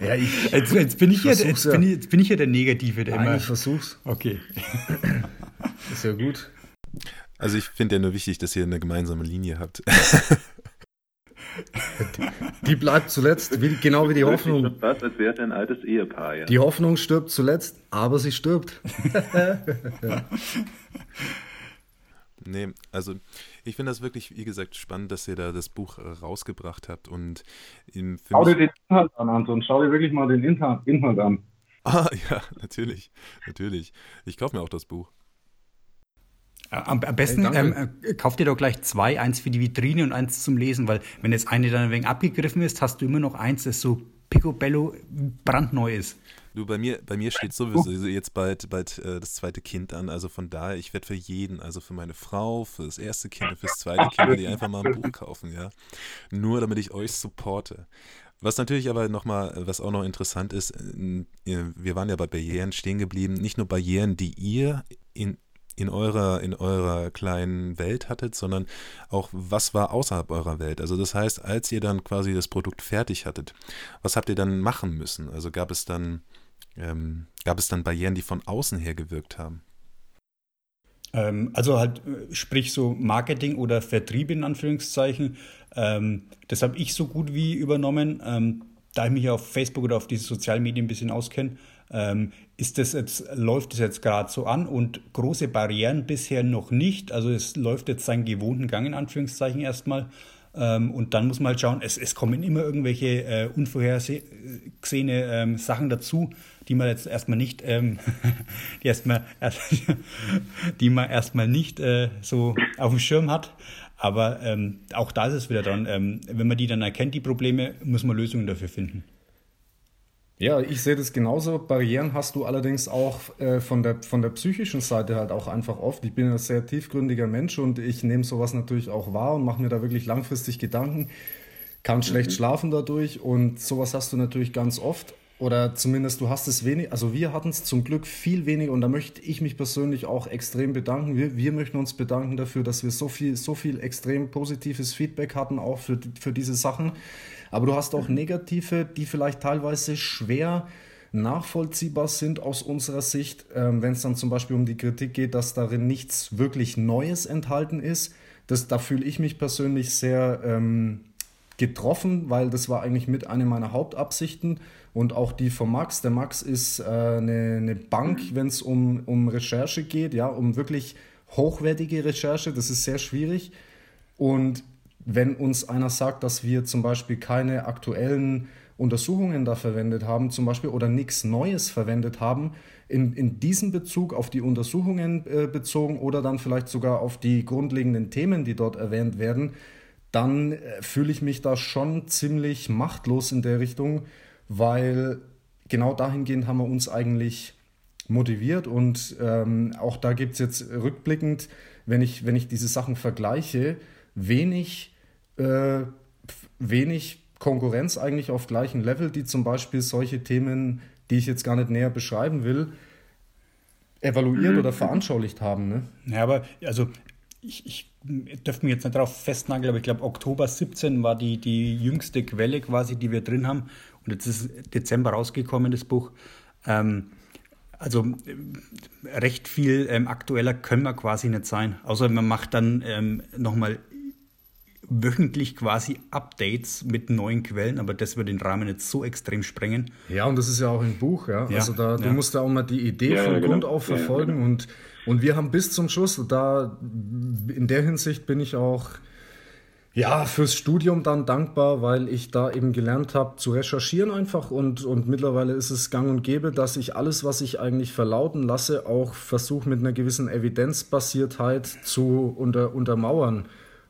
ja ich, jetzt, jetzt, bin ich ja, jetzt, ja. bin ich, jetzt bin ich ja der Negative, der Nein, immer. Ich versuch's. Okay. Ist ja gut. Also ich finde ja nur wichtig, dass ihr eine gemeinsame Linie habt. Die bleibt zuletzt, wie, genau wie die Hoffnung. Was, als wäre ein altes Ehepaar, ja. Die Hoffnung stirbt zuletzt, aber sie stirbt. nee, also ich finde das wirklich, wie gesagt, spannend, dass ihr da das Buch rausgebracht habt. Und schau dir den Inhalt an, Anton. Schau dir wirklich mal den Inhalt an. Ah, ja, natürlich. Natürlich. Ich kaufe mir auch das Buch. Am, am besten hey, ähm, äh, kauft ihr doch gleich zwei, eins für die Vitrine und eins zum Lesen, weil wenn jetzt eine dann ein wenig abgegriffen ist, hast du immer noch eins, das so picobello brandneu ist. Du, bei mir, bei mir steht sowieso jetzt bald, bald äh, das zweite Kind an. Also von daher, ich werde für jeden, also für meine Frau, für das erste Kind, für das zweite Kind, die einfach mal ein Buch kaufen, ja. Nur damit ich euch supporte. Was natürlich aber nochmal, was auch noch interessant ist, äh, wir waren ja bei Barrieren stehen geblieben. Nicht nur Barrieren, die ihr in in eurer, in eurer kleinen Welt hattet, sondern auch, was war außerhalb eurer Welt. Also das heißt, als ihr dann quasi das Produkt fertig hattet, was habt ihr dann machen müssen? Also gab es dann, ähm, gab es dann Barrieren, die von außen her gewirkt haben? Ähm, also halt, äh, sprich so Marketing oder Vertrieb in Anführungszeichen. Ähm, das habe ich so gut wie übernommen. Ähm, da ich mich auf Facebook oder auf diese sozialen Medien ein bisschen auskenne, ist das jetzt, läuft es jetzt gerade so an und große Barrieren bisher noch nicht. Also es läuft jetzt seinen gewohnten Gang in Anführungszeichen erstmal. Ähm, und dann muss man halt schauen, es, es kommen immer irgendwelche äh, unvorhergesehene ähm, Sachen dazu, die man jetzt erstmal nicht, ähm, die erstmal, die man erstmal nicht äh, so auf dem Schirm hat. Aber ähm, auch da ist es wieder dann, ähm, wenn man die dann erkennt, die Probleme, muss man Lösungen dafür finden. Ja, ich sehe das genauso. Barrieren hast du allerdings auch äh, von, der, von der psychischen Seite halt auch einfach oft. Ich bin ein sehr tiefgründiger Mensch und ich nehme sowas natürlich auch wahr und mache mir da wirklich langfristig Gedanken. Kann schlecht mhm. schlafen dadurch und sowas hast du natürlich ganz oft. Oder zumindest du hast es wenig, also wir hatten es zum Glück viel weniger und da möchte ich mich persönlich auch extrem bedanken. Wir, wir möchten uns bedanken dafür, dass wir so viel, so viel extrem positives Feedback hatten, auch für, für diese Sachen. Aber du hast auch negative, die vielleicht teilweise schwer nachvollziehbar sind aus unserer Sicht, ähm, wenn es dann zum Beispiel um die Kritik geht, dass darin nichts wirklich Neues enthalten ist. Das, da fühle ich mich persönlich sehr ähm, getroffen, weil das war eigentlich mit einer meiner Hauptabsichten und auch die von Max. Der Max ist äh, eine, eine Bank, wenn es um, um Recherche geht, ja, um wirklich hochwertige Recherche. Das ist sehr schwierig. Und wenn uns einer sagt, dass wir zum Beispiel keine aktuellen Untersuchungen da verwendet haben, zum Beispiel, oder nichts Neues verwendet haben, in, in diesem Bezug auf die Untersuchungen äh, bezogen oder dann vielleicht sogar auf die grundlegenden Themen, die dort erwähnt werden, dann äh, fühle ich mich da schon ziemlich machtlos in der Richtung, weil genau dahingehend haben wir uns eigentlich motiviert und ähm, auch da gibt es jetzt rückblickend, wenn ich, wenn ich diese Sachen vergleiche, wenig äh, wenig Konkurrenz eigentlich auf gleichem Level, die zum Beispiel solche Themen, die ich jetzt gar nicht näher beschreiben will, evaluiert mhm. oder veranschaulicht haben. Ne? Ja, aber also ich, ich dürfte mich jetzt nicht darauf festnageln, aber ich glaube, Oktober 17 war die, die jüngste Quelle quasi, die wir drin haben. Und jetzt ist Dezember rausgekommen, das Buch. Ähm, also recht viel ähm, aktueller können wir quasi nicht sein. Außer man macht dann ähm, nochmal wöchentlich quasi Updates mit neuen Quellen, aber das würde den Rahmen jetzt so extrem sprengen. Ja, und das ist ja auch ein Buch, ja. ja also da, du ja. musst da auch mal die Idee ja, von genau. Grund auf verfolgen genau. und, und wir haben bis zum Schluss, da in der Hinsicht bin ich auch ja, fürs Studium dann dankbar, weil ich da eben gelernt habe zu recherchieren einfach und, und mittlerweile ist es gang und gäbe, dass ich alles, was ich eigentlich verlauten lasse, auch versuche mit einer gewissen Evidenzbasiertheit zu unter, untermauern.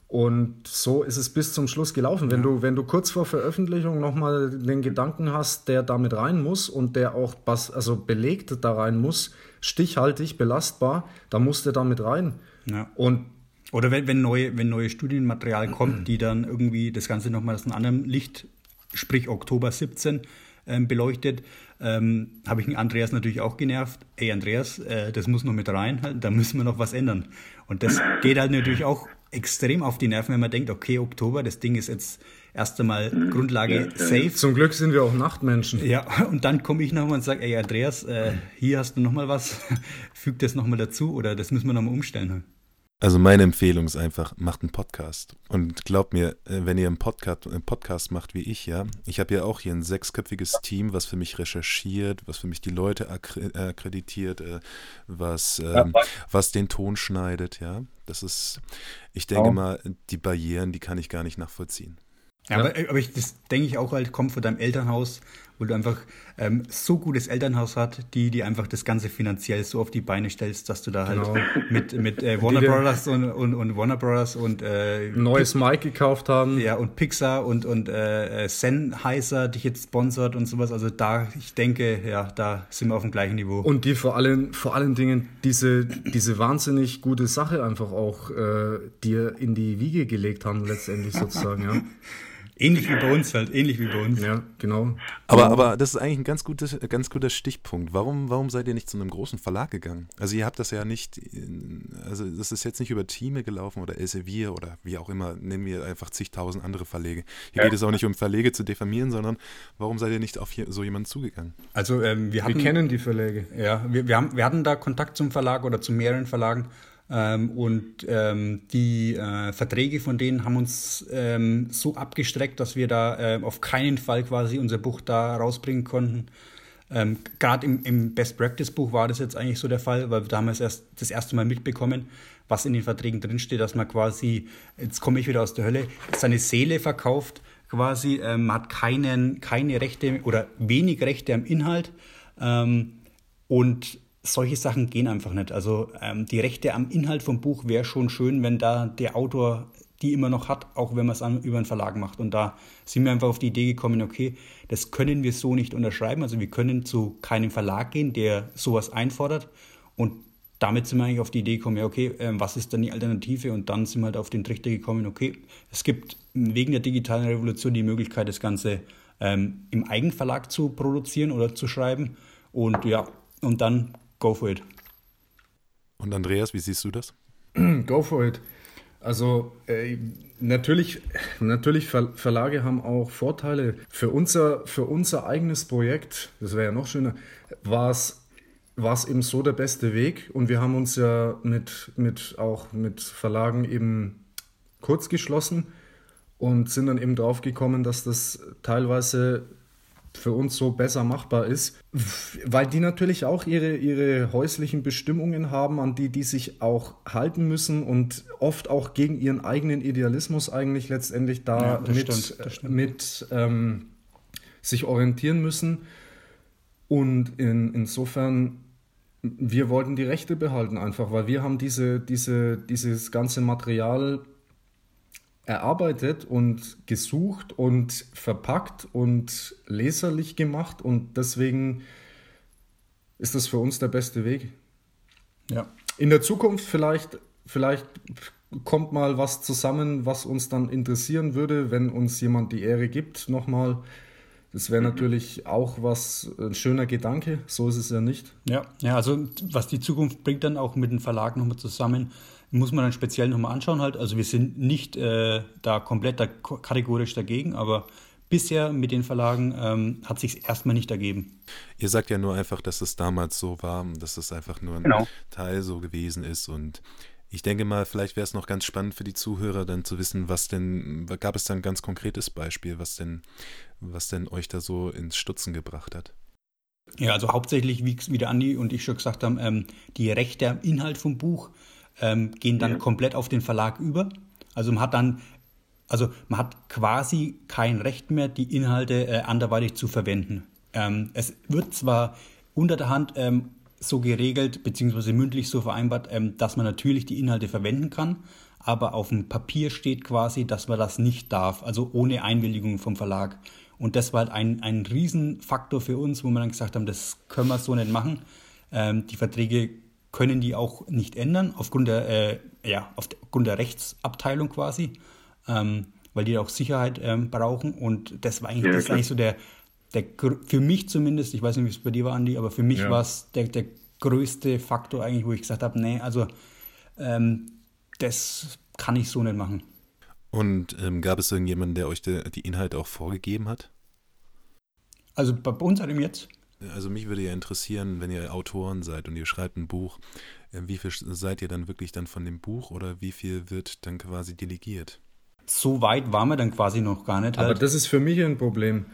Und so ist es bis zum Schluss gelaufen. Wenn, ja. du, wenn du kurz vor Veröffentlichung nochmal den Gedanken hast, der damit rein muss und der auch bas, also belegt da rein muss, stichhaltig, belastbar, da muss der damit rein. Ja. Und Oder wenn, wenn, neue, wenn neue Studienmaterial kommt, die dann irgendwie das Ganze nochmal aus einem anderen Licht, sprich Oktober 17, ähm, beleuchtet, ähm, habe ich den Andreas natürlich auch genervt. Ey, Andreas, äh, das muss noch mit rein, da müssen wir noch was ändern. Und das geht halt natürlich auch extrem auf die Nerven, wenn man denkt, okay, Oktober, das Ding ist jetzt erst einmal mhm. Grundlage ja, safe. Zum Glück sind wir auch Nachtmenschen. Ja, und dann komme ich nochmal und sage, ey Andreas, äh, hier hast du nochmal was, füg das nochmal dazu oder das müssen wir nochmal umstellen. Also meine Empfehlung ist einfach, macht einen Podcast. Und glaubt mir, äh, wenn ihr einen Podcast, einen Podcast macht wie ich, ja, ich habe ja auch hier ein sechsköpfiges Team, was für mich recherchiert, was für mich die Leute akkreditiert, äh, was, ähm, was den Ton schneidet, ja. Das ist, ich denke mal, die Barrieren, die kann ich gar nicht nachvollziehen. Ja, aber, aber ich, das denke ich auch halt, kommt von deinem Elternhaus, wo du einfach ähm, so gutes Elternhaus hast, die die einfach das Ganze finanziell so auf die Beine stellst, dass du da halt genau. mit, mit äh, Warner Brothers und, und, und, Warner Brothers und äh, neues Mic gekauft haben. Ja, und Pixar und, und äh, äh, Sennheiser dich jetzt sponsert und sowas. Also da, ich denke, ja, da sind wir auf dem gleichen Niveau. Und die vor allen, vor allen Dingen diese, diese wahnsinnig gute Sache einfach auch äh, dir in die Wiege gelegt haben, letztendlich sozusagen, ja. Ähnlich wie bei uns halt, ähnlich wie bei uns. Ja, genau. Aber, genau. aber das ist eigentlich ein ganz, gutes, ganz guter Stichpunkt. Warum, warum seid ihr nicht zu einem großen Verlag gegangen? Also ihr habt das ja nicht, also das ist jetzt nicht über Teame gelaufen oder Elsevier oder wie auch immer, nennen wir einfach zigtausend andere Verlege. Hier ja. geht es auch nicht um Verlege zu diffamieren, sondern warum seid ihr nicht auf so jemanden zugegangen? Also ähm, wir, hatten, wir kennen die Verlage. Ja, wir, wir, haben, wir hatten da Kontakt zum Verlag oder zu mehreren Verlagen ähm, und ähm, die äh, Verträge von denen haben uns ähm, so abgestreckt, dass wir da äh, auf keinen Fall quasi unser Buch da rausbringen konnten. Ähm, Gerade im, im, Best Practice Buch war das jetzt eigentlich so der Fall, weil da haben wir es erst das erste Mal mitbekommen, was in den Verträgen drinsteht, dass man quasi, jetzt komme ich wieder aus der Hölle, seine Seele verkauft, quasi, ähm, man hat keinen, keine Rechte oder wenig Rechte am Inhalt ähm, und solche Sachen gehen einfach nicht. Also ähm, die Rechte am Inhalt vom Buch wäre schon schön, wenn da der Autor die immer noch hat, auch wenn man es über einen Verlag macht. Und da sind wir einfach auf die Idee gekommen, okay, das können wir so nicht unterschreiben. Also wir können zu keinem Verlag gehen, der sowas einfordert. Und damit sind wir eigentlich auf die Idee gekommen, ja, okay, äh, was ist dann die Alternative? Und dann sind wir halt auf den Trichter gekommen, okay, es gibt wegen der digitalen Revolution die Möglichkeit, das Ganze ähm, im Eigenverlag zu produzieren oder zu schreiben. Und ja, und dann go for it. Und Andreas, wie siehst du das? Go for it. Also äh, natürlich, natürlich Ver Verlage haben auch Vorteile. Für unser, für unser eigenes Projekt, das wäre ja noch schöner, war es war es eben so der beste Weg. Und wir haben uns ja mit, mit auch mit Verlagen eben kurz geschlossen und sind dann eben drauf gekommen, dass das teilweise für uns so besser machbar ist, weil die natürlich auch ihre, ihre häuslichen Bestimmungen haben, an die die sich auch halten müssen und oft auch gegen ihren eigenen Idealismus eigentlich letztendlich da ja, mit, stimmt, mit ähm, sich orientieren müssen. Und in, insofern, wir wollten die Rechte behalten einfach, weil wir haben diese, diese, dieses ganze Material erarbeitet und gesucht und verpackt und leserlich gemacht und deswegen ist das für uns der beste Weg. Ja. In der Zukunft vielleicht, vielleicht kommt mal was zusammen, was uns dann interessieren würde, wenn uns jemand die Ehre gibt, nochmal. Das wäre mhm. natürlich auch was, ein schöner Gedanke, so ist es ja nicht. Ja, ja, also was die Zukunft bringt dann auch mit dem Verlag nochmal zusammen, muss man dann speziell nochmal anschauen halt. Also wir sind nicht äh, da komplett da kategorisch dagegen, aber bisher mit den Verlagen ähm, hat sich erstmal nicht ergeben. Ihr sagt ja nur einfach, dass es damals so war, dass es einfach nur ein genau. Teil so gewesen ist und ich denke mal, vielleicht wäre es noch ganz spannend für die Zuhörer dann zu wissen, was denn, gab es da ein ganz konkretes Beispiel, was denn, was denn euch da so ins Stutzen gebracht hat? Ja, also hauptsächlich, wie, wie der Andi und ich schon gesagt haben, ähm, die Rechte am Inhalt vom Buch ähm, gehen dann ja. komplett auf den Verlag über. Also man hat dann, also man hat quasi kein Recht mehr, die Inhalte äh, anderweitig zu verwenden. Ähm, es wird zwar unter der Hand ähm, so geregelt, beziehungsweise mündlich so vereinbart, ähm, dass man natürlich die Inhalte verwenden kann, aber auf dem Papier steht quasi, dass man das nicht darf, also ohne Einwilligung vom Verlag. Und das war halt ein, ein Riesenfaktor für uns, wo wir dann gesagt haben, das können wir so nicht machen. Ähm, die Verträge können die auch nicht ändern, aufgrund der, äh, ja, aufgrund der Rechtsabteilung quasi, ähm, weil die auch Sicherheit ähm, brauchen. Und das war eigentlich, ja, das ist eigentlich so der, der, für mich zumindest, ich weiß nicht, wie es bei dir war, Andi, aber für mich ja. war es der, der größte Faktor eigentlich, wo ich gesagt habe, nee, also ähm, das kann ich so nicht machen. Und ähm, gab es irgendjemanden, der euch de, die Inhalte auch vorgegeben hat? Also bei, uns halt jetzt? Also mich würde ja interessieren, wenn ihr Autoren seid und ihr schreibt ein Buch, äh, wie viel seid ihr dann wirklich dann von dem Buch oder wie viel wird dann quasi delegiert? So weit waren wir dann quasi noch gar nicht. Halt. Aber das ist für mich ein Problem.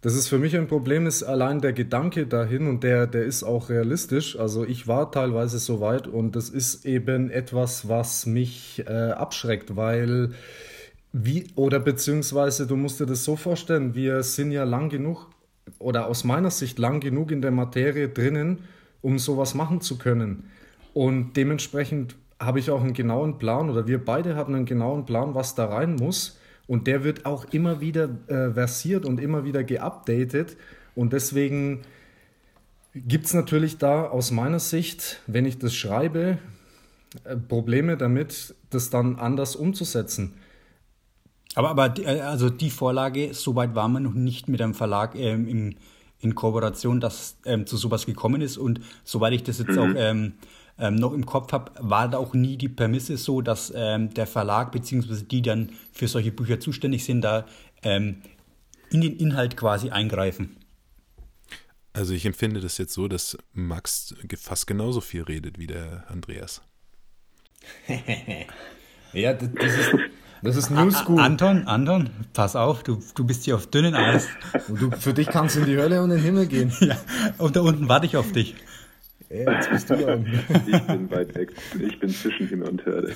Das ist für mich ein Problem, ist allein der Gedanke dahin und der, der ist auch realistisch. Also ich war teilweise so weit und das ist eben etwas, was mich äh, abschreckt, weil wie, oder beziehungsweise du musst dir das so vorstellen, wir sind ja lang genug oder aus meiner Sicht lang genug in der Materie drinnen, um sowas machen zu können. Und dementsprechend habe ich auch einen genauen Plan oder wir beide haben einen genauen Plan, was da rein muss. Und der wird auch immer wieder äh, versiert und immer wieder geupdatet. Und deswegen gibt es natürlich da aus meiner Sicht, wenn ich das schreibe, äh, Probleme damit, das dann anders umzusetzen. Aber, aber die, äh, also die Vorlage, soweit war man noch nicht mit einem Verlag ähm, im, in Kooperation, dass ähm, zu sowas gekommen ist. Und soweit ich das jetzt mhm. auch ähm, ähm, noch im Kopf habe, war da auch nie die Prämisse so, dass ähm, der Verlag bzw. die dann für solche Bücher zuständig sind, da ähm, in den Inhalt quasi eingreifen. Also ich empfinde das jetzt so, dass Max fast genauso viel redet wie der Andreas. ja, das ist, das ist New School. Anton, Anton, pass auf, du, du bist hier auf dünnen Eis. Du, für dich kannst du in die Hölle und in den Himmel gehen. Ja, und da unten warte ich auf dich. Ja, jetzt bist du dran. Ich bin weit weg. Ich bin zwischen Himmel und Hölle.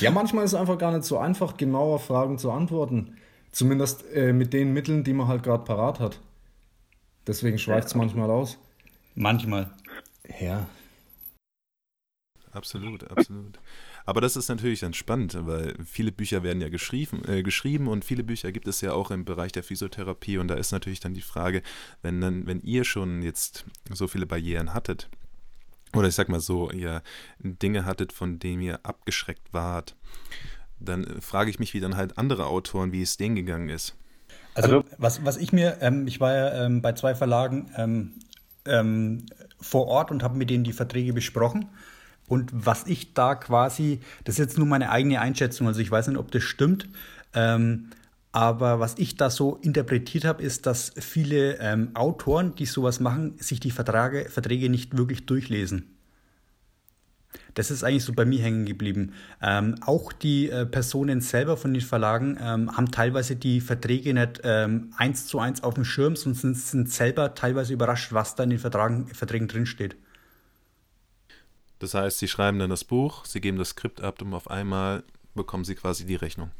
Ja, manchmal ist es einfach gar nicht so einfach, genauer Fragen zu antworten. Zumindest äh, mit den Mitteln, die man halt gerade parat hat. Deswegen schweift es ja. manchmal aus. Manchmal. Ja. absolut, absolut. Aber das ist natürlich dann spannend, weil viele Bücher werden ja geschrieben, äh, geschrieben und viele Bücher gibt es ja auch im Bereich der Physiotherapie und da ist natürlich dann die Frage, wenn dann, wenn ihr schon jetzt so viele Barrieren hattet, oder ich sag mal so, ihr Dinge hattet, von denen ihr abgeschreckt wart, dann frage ich mich, wie dann halt andere Autoren, wie es denen gegangen ist. Also, also was, was ich mir, ähm, ich war ja ähm, bei zwei Verlagen ähm, ähm vor Ort und habe mit denen die Verträge besprochen. Und was ich da quasi, das ist jetzt nur meine eigene Einschätzung, also ich weiß nicht, ob das stimmt, ähm, aber was ich da so interpretiert habe, ist, dass viele ähm, Autoren, die sowas machen, sich die Vertrage, Verträge nicht wirklich durchlesen. Das ist eigentlich so bei mir hängen geblieben. Ähm, auch die äh, Personen selber von den Verlagen ähm, haben teilweise die Verträge nicht ähm, eins zu eins auf dem Schirm, sondern sind, sind selber teilweise überrascht, was da in den Vertragen, Verträgen drinsteht. Das heißt, sie schreiben dann das Buch, sie geben das Skript ab und auf einmal bekommen sie quasi die Rechnung.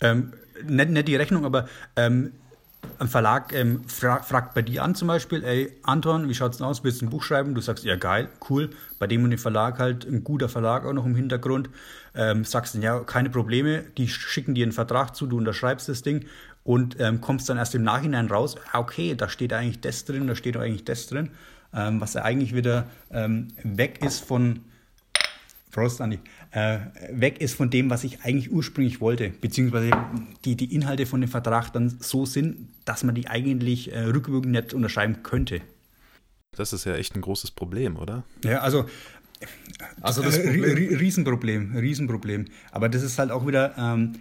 Ähm, nicht, nicht die Rechnung, aber ähm, ein Verlag ähm, fra fragt bei dir an zum Beispiel, ey Anton, wie schaut's denn aus? Willst du ein Buch schreiben? Du sagst, ja geil, cool. Bei dem und dem Verlag halt ein guter Verlag auch noch im Hintergrund. Ähm, sagst dann, ja, keine Probleme, die schicken dir einen Vertrag zu, du unterschreibst das Ding und ähm, kommst dann erst im Nachhinein raus, ah, okay, da steht eigentlich das drin, da steht eigentlich das drin ähm, was ja eigentlich wieder ähm, weg ist von Prost, Andi, äh, weg ist von dem, was ich eigentlich ursprünglich wollte, beziehungsweise die, die Inhalte von dem Vertrag dann so sind, dass man die eigentlich äh, rückwirkend nicht unterschreiben könnte. Das ist ja echt ein großes Problem, oder? Ja, also also das Problem. Riesenproblem, Riesenproblem. Aber das ist halt auch wieder, ähm,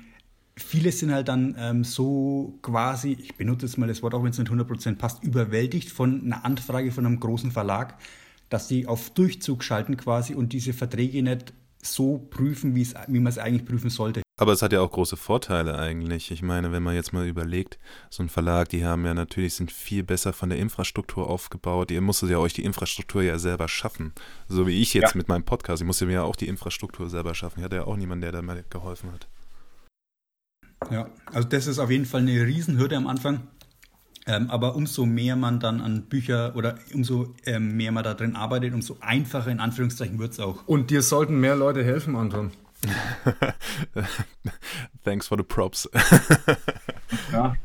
viele sind halt dann ähm, so quasi, ich benutze jetzt mal das Wort, auch wenn es nicht 100% passt, überwältigt von einer Anfrage von einem großen Verlag, dass sie auf Durchzug schalten quasi und diese Verträge nicht so prüfen, wie man es eigentlich prüfen sollte. Aber es hat ja auch große Vorteile eigentlich. Ich meine, wenn man jetzt mal überlegt, so ein Verlag, die haben ja natürlich, sind viel besser von der Infrastruktur aufgebaut. Ihr musstet ja euch die Infrastruktur ja selber schaffen. So wie ich jetzt ja. mit meinem Podcast. Ich musste mir ja auch die Infrastruktur selber schaffen. Ich hatte ja auch niemanden, der da mal geholfen hat. Ja, also das ist auf jeden Fall eine Riesenhürde am Anfang. Ähm, aber umso mehr man dann an Bücher oder umso ähm, mehr man da drin arbeitet, umso einfacher in Anführungszeichen wird es auch. Und dir sollten mehr Leute helfen, Anton. Thanks for the props. ja.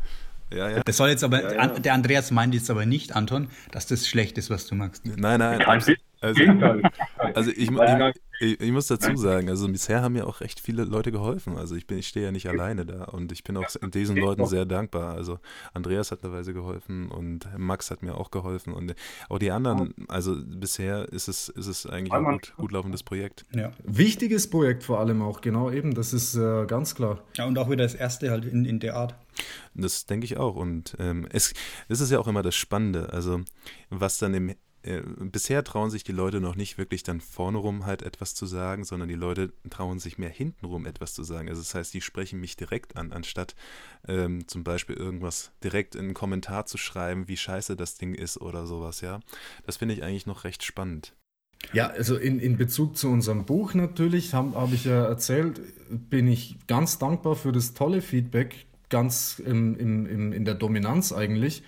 Ja, ja. Das soll jetzt aber, ja, ja. der Andreas meint jetzt aber nicht, Anton, dass das schlecht ist, was du magst. Nein, nein. Kein also, also ich, ich, ich, ich, muss dazu sagen, also bisher haben mir auch recht viele Leute geholfen. Also ich bin, ich stehe ja nicht alleine da und ich bin auch diesen Leuten sehr dankbar. Also Andreas hat teilweise geholfen und Max hat mir auch geholfen und auch die anderen. Also bisher ist es, ist es eigentlich ein gut, gut laufendes Projekt. Ja. Wichtiges Projekt vor allem auch, genau eben, das ist äh, ganz klar. Ja, und auch wieder das erste halt in, in der Art. Das denke ich auch. Und ähm, es, das ist ja auch immer das Spannende. Also was dann im äh, bisher trauen sich die Leute noch nicht wirklich dann vorne rum halt etwas zu sagen, sondern die Leute trauen sich mehr hintenrum etwas zu sagen. Also das heißt, die sprechen mich direkt an, anstatt ähm, zum Beispiel irgendwas direkt in einen Kommentar zu schreiben, wie scheiße das Ding ist oder sowas, ja. Das finde ich eigentlich noch recht spannend. Ja, also in, in Bezug zu unserem Buch natürlich, habe hab ich ja erzählt, bin ich ganz dankbar für das tolle Feedback, ganz im, im, im, in der Dominanz eigentlich.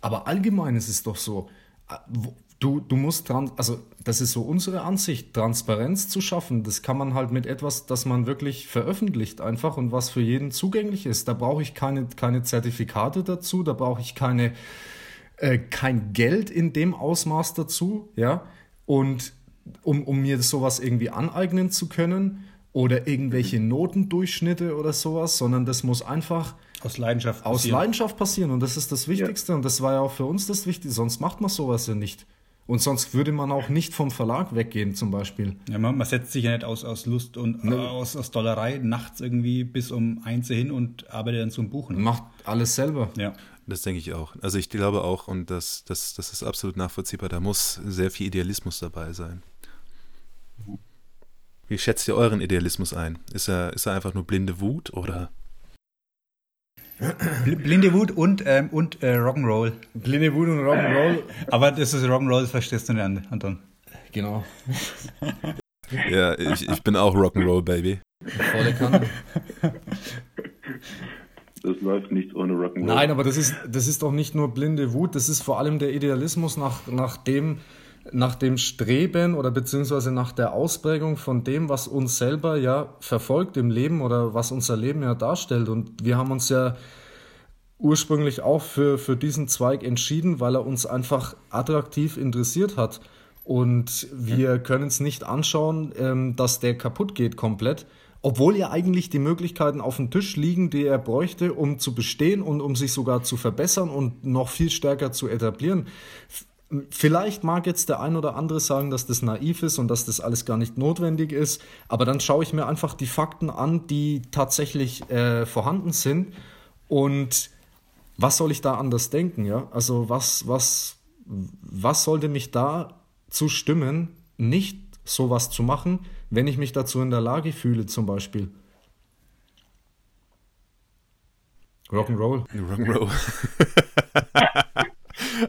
Aber allgemein ist es doch so, äh, Du, du musst dran, also das ist so unsere Ansicht, Transparenz zu schaffen. Das kann man halt mit etwas, das man wirklich veröffentlicht einfach und was für jeden zugänglich ist. Da brauche ich keine, keine Zertifikate dazu, da brauche ich keine, äh, kein Geld in dem Ausmaß dazu, ja. Und um, um mir sowas irgendwie aneignen zu können oder irgendwelche Notendurchschnitte oder sowas, sondern das muss einfach aus Leidenschaft passieren. Aus Leidenschaft passieren und das ist das Wichtigste ja. und das war ja auch für uns das Wichtigste, sonst macht man sowas ja nicht. Und sonst würde man auch nicht vom Verlag weggehen, zum Beispiel. Ja, man, man setzt sich ja nicht aus, aus Lust und ne. aus, aus Dollerei nachts irgendwie bis um eins hin und arbeitet dann zum Buchen. Macht alles selber. Ja. Das denke ich auch. Also ich glaube auch, und das, das, das ist absolut nachvollziehbar, da muss sehr viel Idealismus dabei sein. Wie schätzt ihr euren Idealismus ein? Ist er, ist er einfach nur blinde Wut oder Wut und, ähm, und äh, Rock'n'Roll. Blinde Wut und Rock'n'Roll. Aber das ist Rock'n'Roll, verstehst du nicht, Anton. Genau. ja, ich, ich bin auch Rock'n'Roll, Baby. Volle Kanne. Das läuft nicht ohne Rock'n'Roll. Nein, aber das ist, das ist doch nicht nur blinde Wut, das ist vor allem der Idealismus nach, nach dem, nach dem Streben oder beziehungsweise nach der Ausprägung von dem, was uns selber ja verfolgt im Leben oder was unser Leben ja darstellt. Und wir haben uns ja ursprünglich auch für, für diesen Zweig entschieden, weil er uns einfach attraktiv interessiert hat. Und wir können es nicht anschauen, ähm, dass der kaputt geht komplett, obwohl ja eigentlich die Möglichkeiten auf dem Tisch liegen, die er bräuchte, um zu bestehen und um sich sogar zu verbessern und noch viel stärker zu etablieren. Vielleicht mag jetzt der ein oder andere sagen, dass das naiv ist und dass das alles gar nicht notwendig ist, aber dann schaue ich mir einfach die Fakten an, die tatsächlich äh, vorhanden sind und was soll ich da anders denken, ja? Also was, was, was sollte mich da zu stimmen, nicht sowas zu machen, wenn ich mich dazu in der Lage fühle, zum Beispiel? Rock'n'Roll. Rock'n'Roll.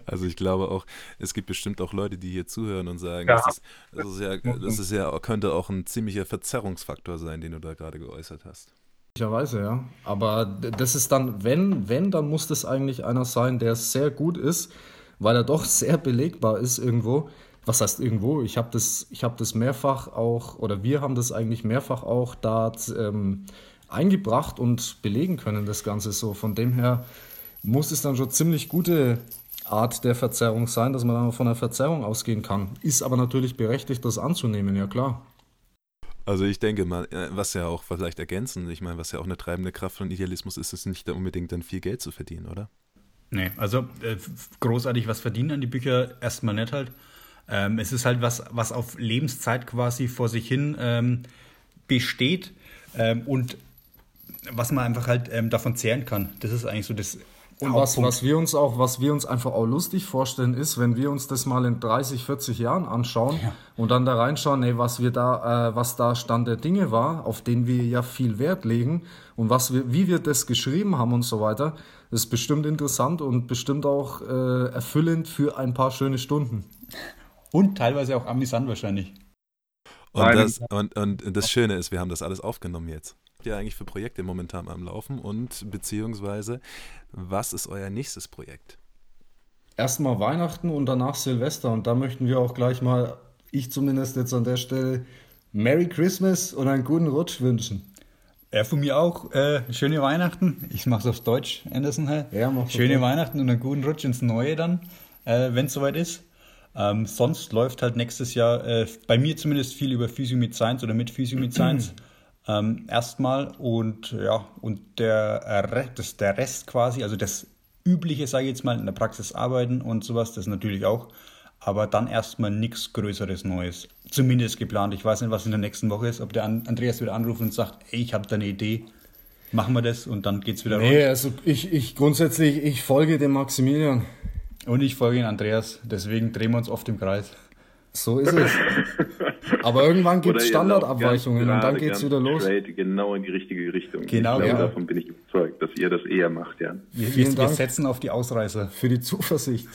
Also ich glaube auch, es gibt bestimmt auch Leute, die hier zuhören und sagen, ja. das, ist, das, ist ja, das ist ja, könnte auch ein ziemlicher Verzerrungsfaktor sein, den du da gerade geäußert hast. Möglicherweise, ja. Aber das ist dann, wenn, wenn, dann muss das eigentlich einer sein, der sehr gut ist, weil er doch sehr belegbar ist irgendwo. Was heißt irgendwo? Ich habe das, hab das mehrfach auch, oder wir haben das eigentlich mehrfach auch da ähm, eingebracht und belegen können, das Ganze so. Von dem her muss es dann schon ziemlich gute Art der Verzerrung sein, dass man dann von einer Verzerrung ausgehen kann. Ist aber natürlich berechtigt, das anzunehmen, ja klar. Also ich denke mal, äh, was ja auch vielleicht ergänzen, ich meine, was ja auch eine treibende Kraft von Idealismus ist, ist nicht unbedingt dann viel Geld zu verdienen, oder? Nee, also äh, großartig was verdienen an die Bücher erstmal nicht halt. Ähm, es ist halt was, was auf Lebenszeit quasi vor sich hin ähm, besteht ähm, und was man einfach halt ähm, davon zehren kann. Das ist eigentlich so das und was, was wir uns auch, was wir uns einfach auch lustig vorstellen, ist, wenn wir uns das mal in 30, 40 Jahren anschauen ja. und dann da reinschauen, ey, was wir da, äh, was da Stand der Dinge war, auf den wir ja viel Wert legen und was wir, wie wir das geschrieben haben und so weiter, ist bestimmt interessant und bestimmt auch äh, erfüllend für ein paar schöne Stunden. Und teilweise auch amüsant wahrscheinlich. Und das, und, und das Schöne ist, wir haben das alles aufgenommen jetzt ihr eigentlich für Projekte momentan am Laufen und beziehungsweise was ist euer nächstes Projekt? Erstmal Weihnachten und danach Silvester und da möchten wir auch gleich mal, ich zumindest jetzt an der Stelle, Merry Christmas und einen guten Rutsch wünschen. Ja, von mir auch. Äh, schöne Weihnachten. Ich mache es auf Deutsch, Anderson. Halt. Ja, Schöne okay. Weihnachten und einen guten Rutsch ins Neue dann, äh, wenn es soweit ist. Ähm, sonst läuft halt nächstes Jahr äh, bei mir zumindest viel über Physio mit Science oder mit Physio mit Science. Ähm, erstmal und ja, und der, das, der Rest quasi, also das Übliche, sage ich jetzt mal, in der Praxis arbeiten und sowas, das natürlich auch, aber dann erstmal nichts Größeres Neues. Zumindest geplant. Ich weiß nicht, was in der nächsten Woche ist, ob der Andreas wieder anruft und sagt, ey, ich habe da eine Idee, machen wir das und dann geht's wieder Nee, rund. also ich, ich grundsätzlich, ich folge dem Maximilian. Und ich folge dem Andreas, deswegen drehen wir uns oft im Kreis. So ist es. Aber irgendwann gibt es Standardabweichungen und dann geht es wieder los. Straight, genau in die richtige Richtung. Genau, glaube, ja. davon bin ich überzeugt, dass ihr das eher macht, ja. Wir, wir, wir setzen auf die Ausreise. Für die Zuversicht.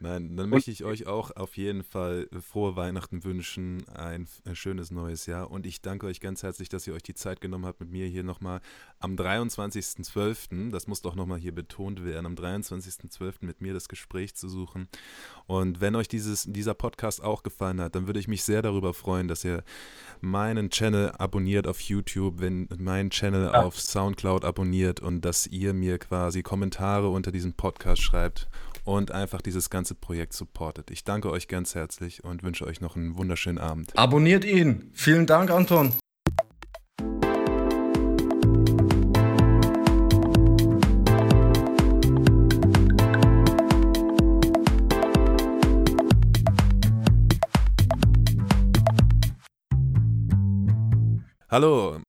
Nein, dann möchte ich euch auch auf jeden Fall frohe Weihnachten wünschen, ein schönes neues Jahr und ich danke euch ganz herzlich, dass ihr euch die Zeit genommen habt, mit mir hier nochmal am 23.12., das muss doch nochmal hier betont werden, am 23.12. mit mir das Gespräch zu suchen. Und wenn euch dieses, dieser Podcast auch gefallen hat, dann würde ich mich sehr darüber freuen, dass ihr meinen Channel abonniert auf YouTube, wenn meinen Channel ja. auf Soundcloud abonniert und dass ihr mir quasi Kommentare unter diesem Podcast schreibt und einfach dieses ganze Projekt supportet. Ich danke euch ganz herzlich und wünsche euch noch einen wunderschönen Abend. Abonniert ihn. Vielen Dank, Anton. Hallo,